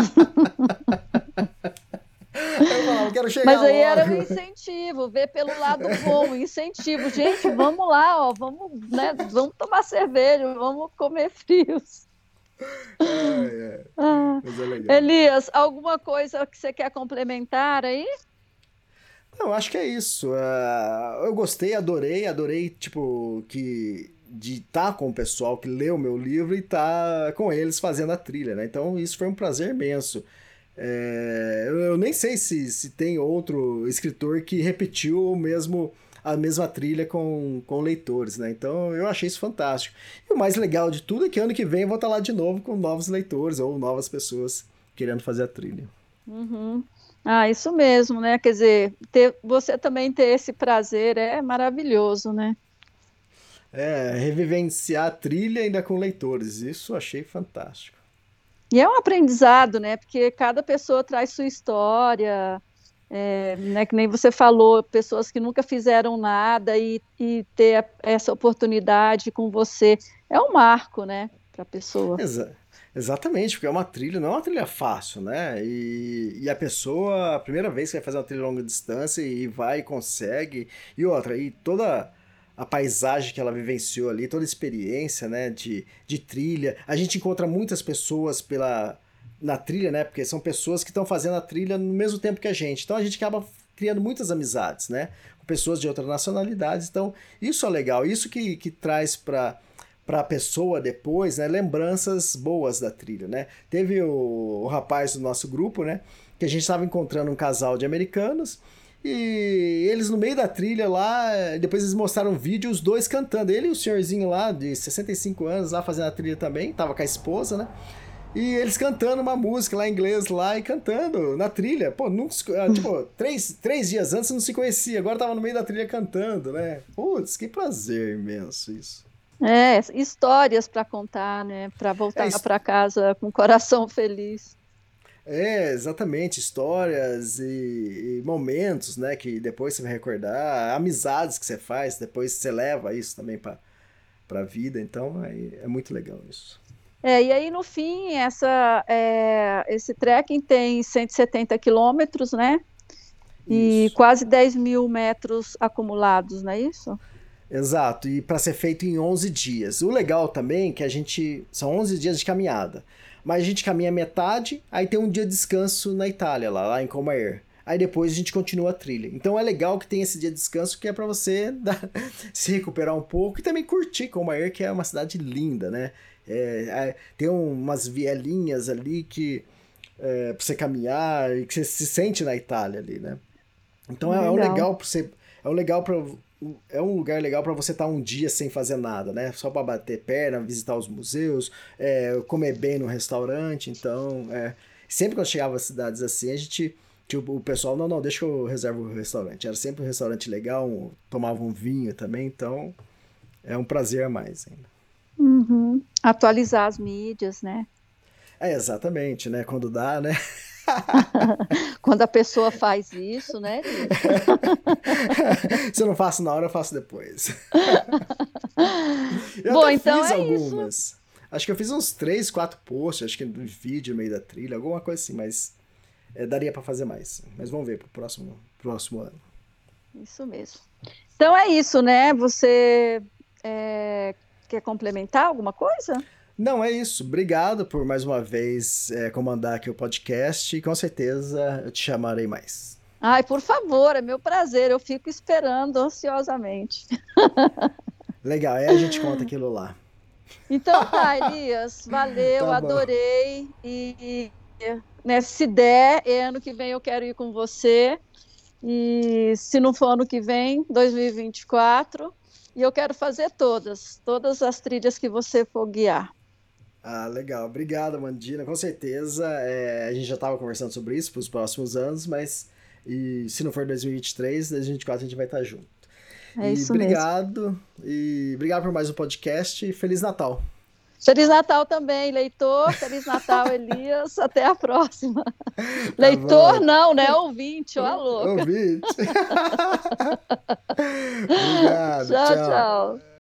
Mas aí logo. era um incentivo, ver pelo lado bom, incentivo. Gente, vamos lá, ó, vamos, né, vamos tomar cerveja, vamos comer frios. É, é. Ah, Mas é legal. Elias, alguma coisa que você quer complementar aí? Não, acho que é isso. Uh, eu gostei, adorei, adorei, tipo, que de estar tá com o pessoal que leu o meu livro e estar tá com eles fazendo a trilha, né? Então isso foi um prazer imenso. É, eu nem sei se, se tem outro escritor que repetiu o mesmo a mesma trilha com, com leitores, né? Então eu achei isso fantástico. E o mais legal de tudo é que ano que vem eu vou estar lá de novo com novos leitores ou novas pessoas querendo fazer a trilha. Uhum. Ah, isso mesmo, né? Quer dizer, ter, você também ter esse prazer é maravilhoso, né? É, revivenciar a trilha ainda com leitores, isso achei fantástico. E é um aprendizado, né? Porque cada pessoa traz sua história, é, né, que nem você falou, pessoas que nunca fizeram nada e, e ter essa oportunidade com você é um marco, né, para a pessoa. Exa exatamente, porque é uma trilha, não é uma trilha fácil, né? E, e a pessoa, a primeira vez que vai fazer uma trilha longa distância e vai e consegue, e outra, e toda a paisagem que ela vivenciou ali, toda a experiência, né, de, de trilha. A gente encontra muitas pessoas pela na trilha, né, porque são pessoas que estão fazendo a trilha no mesmo tempo que a gente. Então a gente acaba criando muitas amizades, né, com pessoas de outras nacionalidades. Então isso é legal, isso que, que traz para para a pessoa depois, né, lembranças boas da trilha, né? Teve o, o rapaz do nosso grupo, né, que a gente estava encontrando um casal de americanos e eles no meio da trilha lá, depois eles mostraram um vídeo, os dois cantando. Ele e o senhorzinho lá, de 65 anos, lá fazendo a trilha também, tava com a esposa, né? E eles cantando uma música lá em inglês lá e cantando na trilha. Pô, nunca, ah, tipo, três, três dias antes não se conhecia, agora tava no meio da trilha cantando, né? Putz, que prazer imenso isso. É, histórias para contar, né? Para voltar é, para casa com o coração feliz. É, exatamente, histórias e, e, momentos, né, que depois você vai recordar, amizades que você faz, depois você leva isso também para a vida, então é, é muito legal isso. É, e aí no fim, essa, é, esse trekking tem 170 quilômetros, né, e quase 10 mil metros acumulados, não é isso? Exato, e para ser feito em 11 dias. O legal também é que a gente, são 11 dias de caminhada, mas a gente caminha metade, aí tem um dia de descanso na Itália, lá, lá em Comair. Aí depois a gente continua a trilha. Então é legal que tem esse dia de descanso que é para você dar, se recuperar um pouco e também curtir Comair, que é uma cidade linda, né? É, é, tem umas vielinhas ali que é, pra você caminhar e que você se sente na Itália ali, né? Então é, legal. é legal para você. É o legal para é um lugar legal para você estar tá um dia sem fazer nada, né? Só para bater perna, visitar os museus, é, comer bem no restaurante. Então, é, sempre que eu chegava a cidades assim, a gente. Tipo, o pessoal, não, não, deixa que eu reservo o restaurante. Era sempre um restaurante legal, um, tomava um vinho também, então é um prazer a mais ainda. Uhum. Atualizar as mídias, né? É, exatamente, né? Quando dá, né? Quando a pessoa faz isso, né? Se eu não faço na hora, eu faço depois. eu Bom, então fiz é algumas. Isso. Acho que eu fiz uns três, quatro posts, acho que no vídeo no meio da trilha, alguma coisa assim, mas é, daria para fazer mais. Mas vamos ver pro próximo, próximo ano. Isso mesmo. Então é isso, né? Você é, quer complementar alguma coisa? Não, é isso. Obrigado por mais uma vez é, comandar aqui o podcast e com certeza eu te chamarei mais. Ai, por favor, é meu prazer. Eu fico esperando ansiosamente. Legal, aí a gente conta aquilo lá. Então tá, Elias, valeu, tá adorei. E, né, se der, ano que vem eu quero ir com você. E se não for ano que vem, 2024. E eu quero fazer todas, todas as trilhas que você for guiar. Ah, legal. Obrigado, Mandina. Com certeza. É, a gente já estava conversando sobre isso para os próximos anos, mas e, se não for 2023, 2024 a gente vai estar junto. É isso obrigado, mesmo. E obrigado por mais um podcast e Feliz Natal. Feliz Natal também, leitor. Feliz Natal, Elias. Até a próxima. Tá leitor, bom. não, né? Ouvinte, ó, louca. Ouvinte. Obrigado. tchau. tchau. tchau.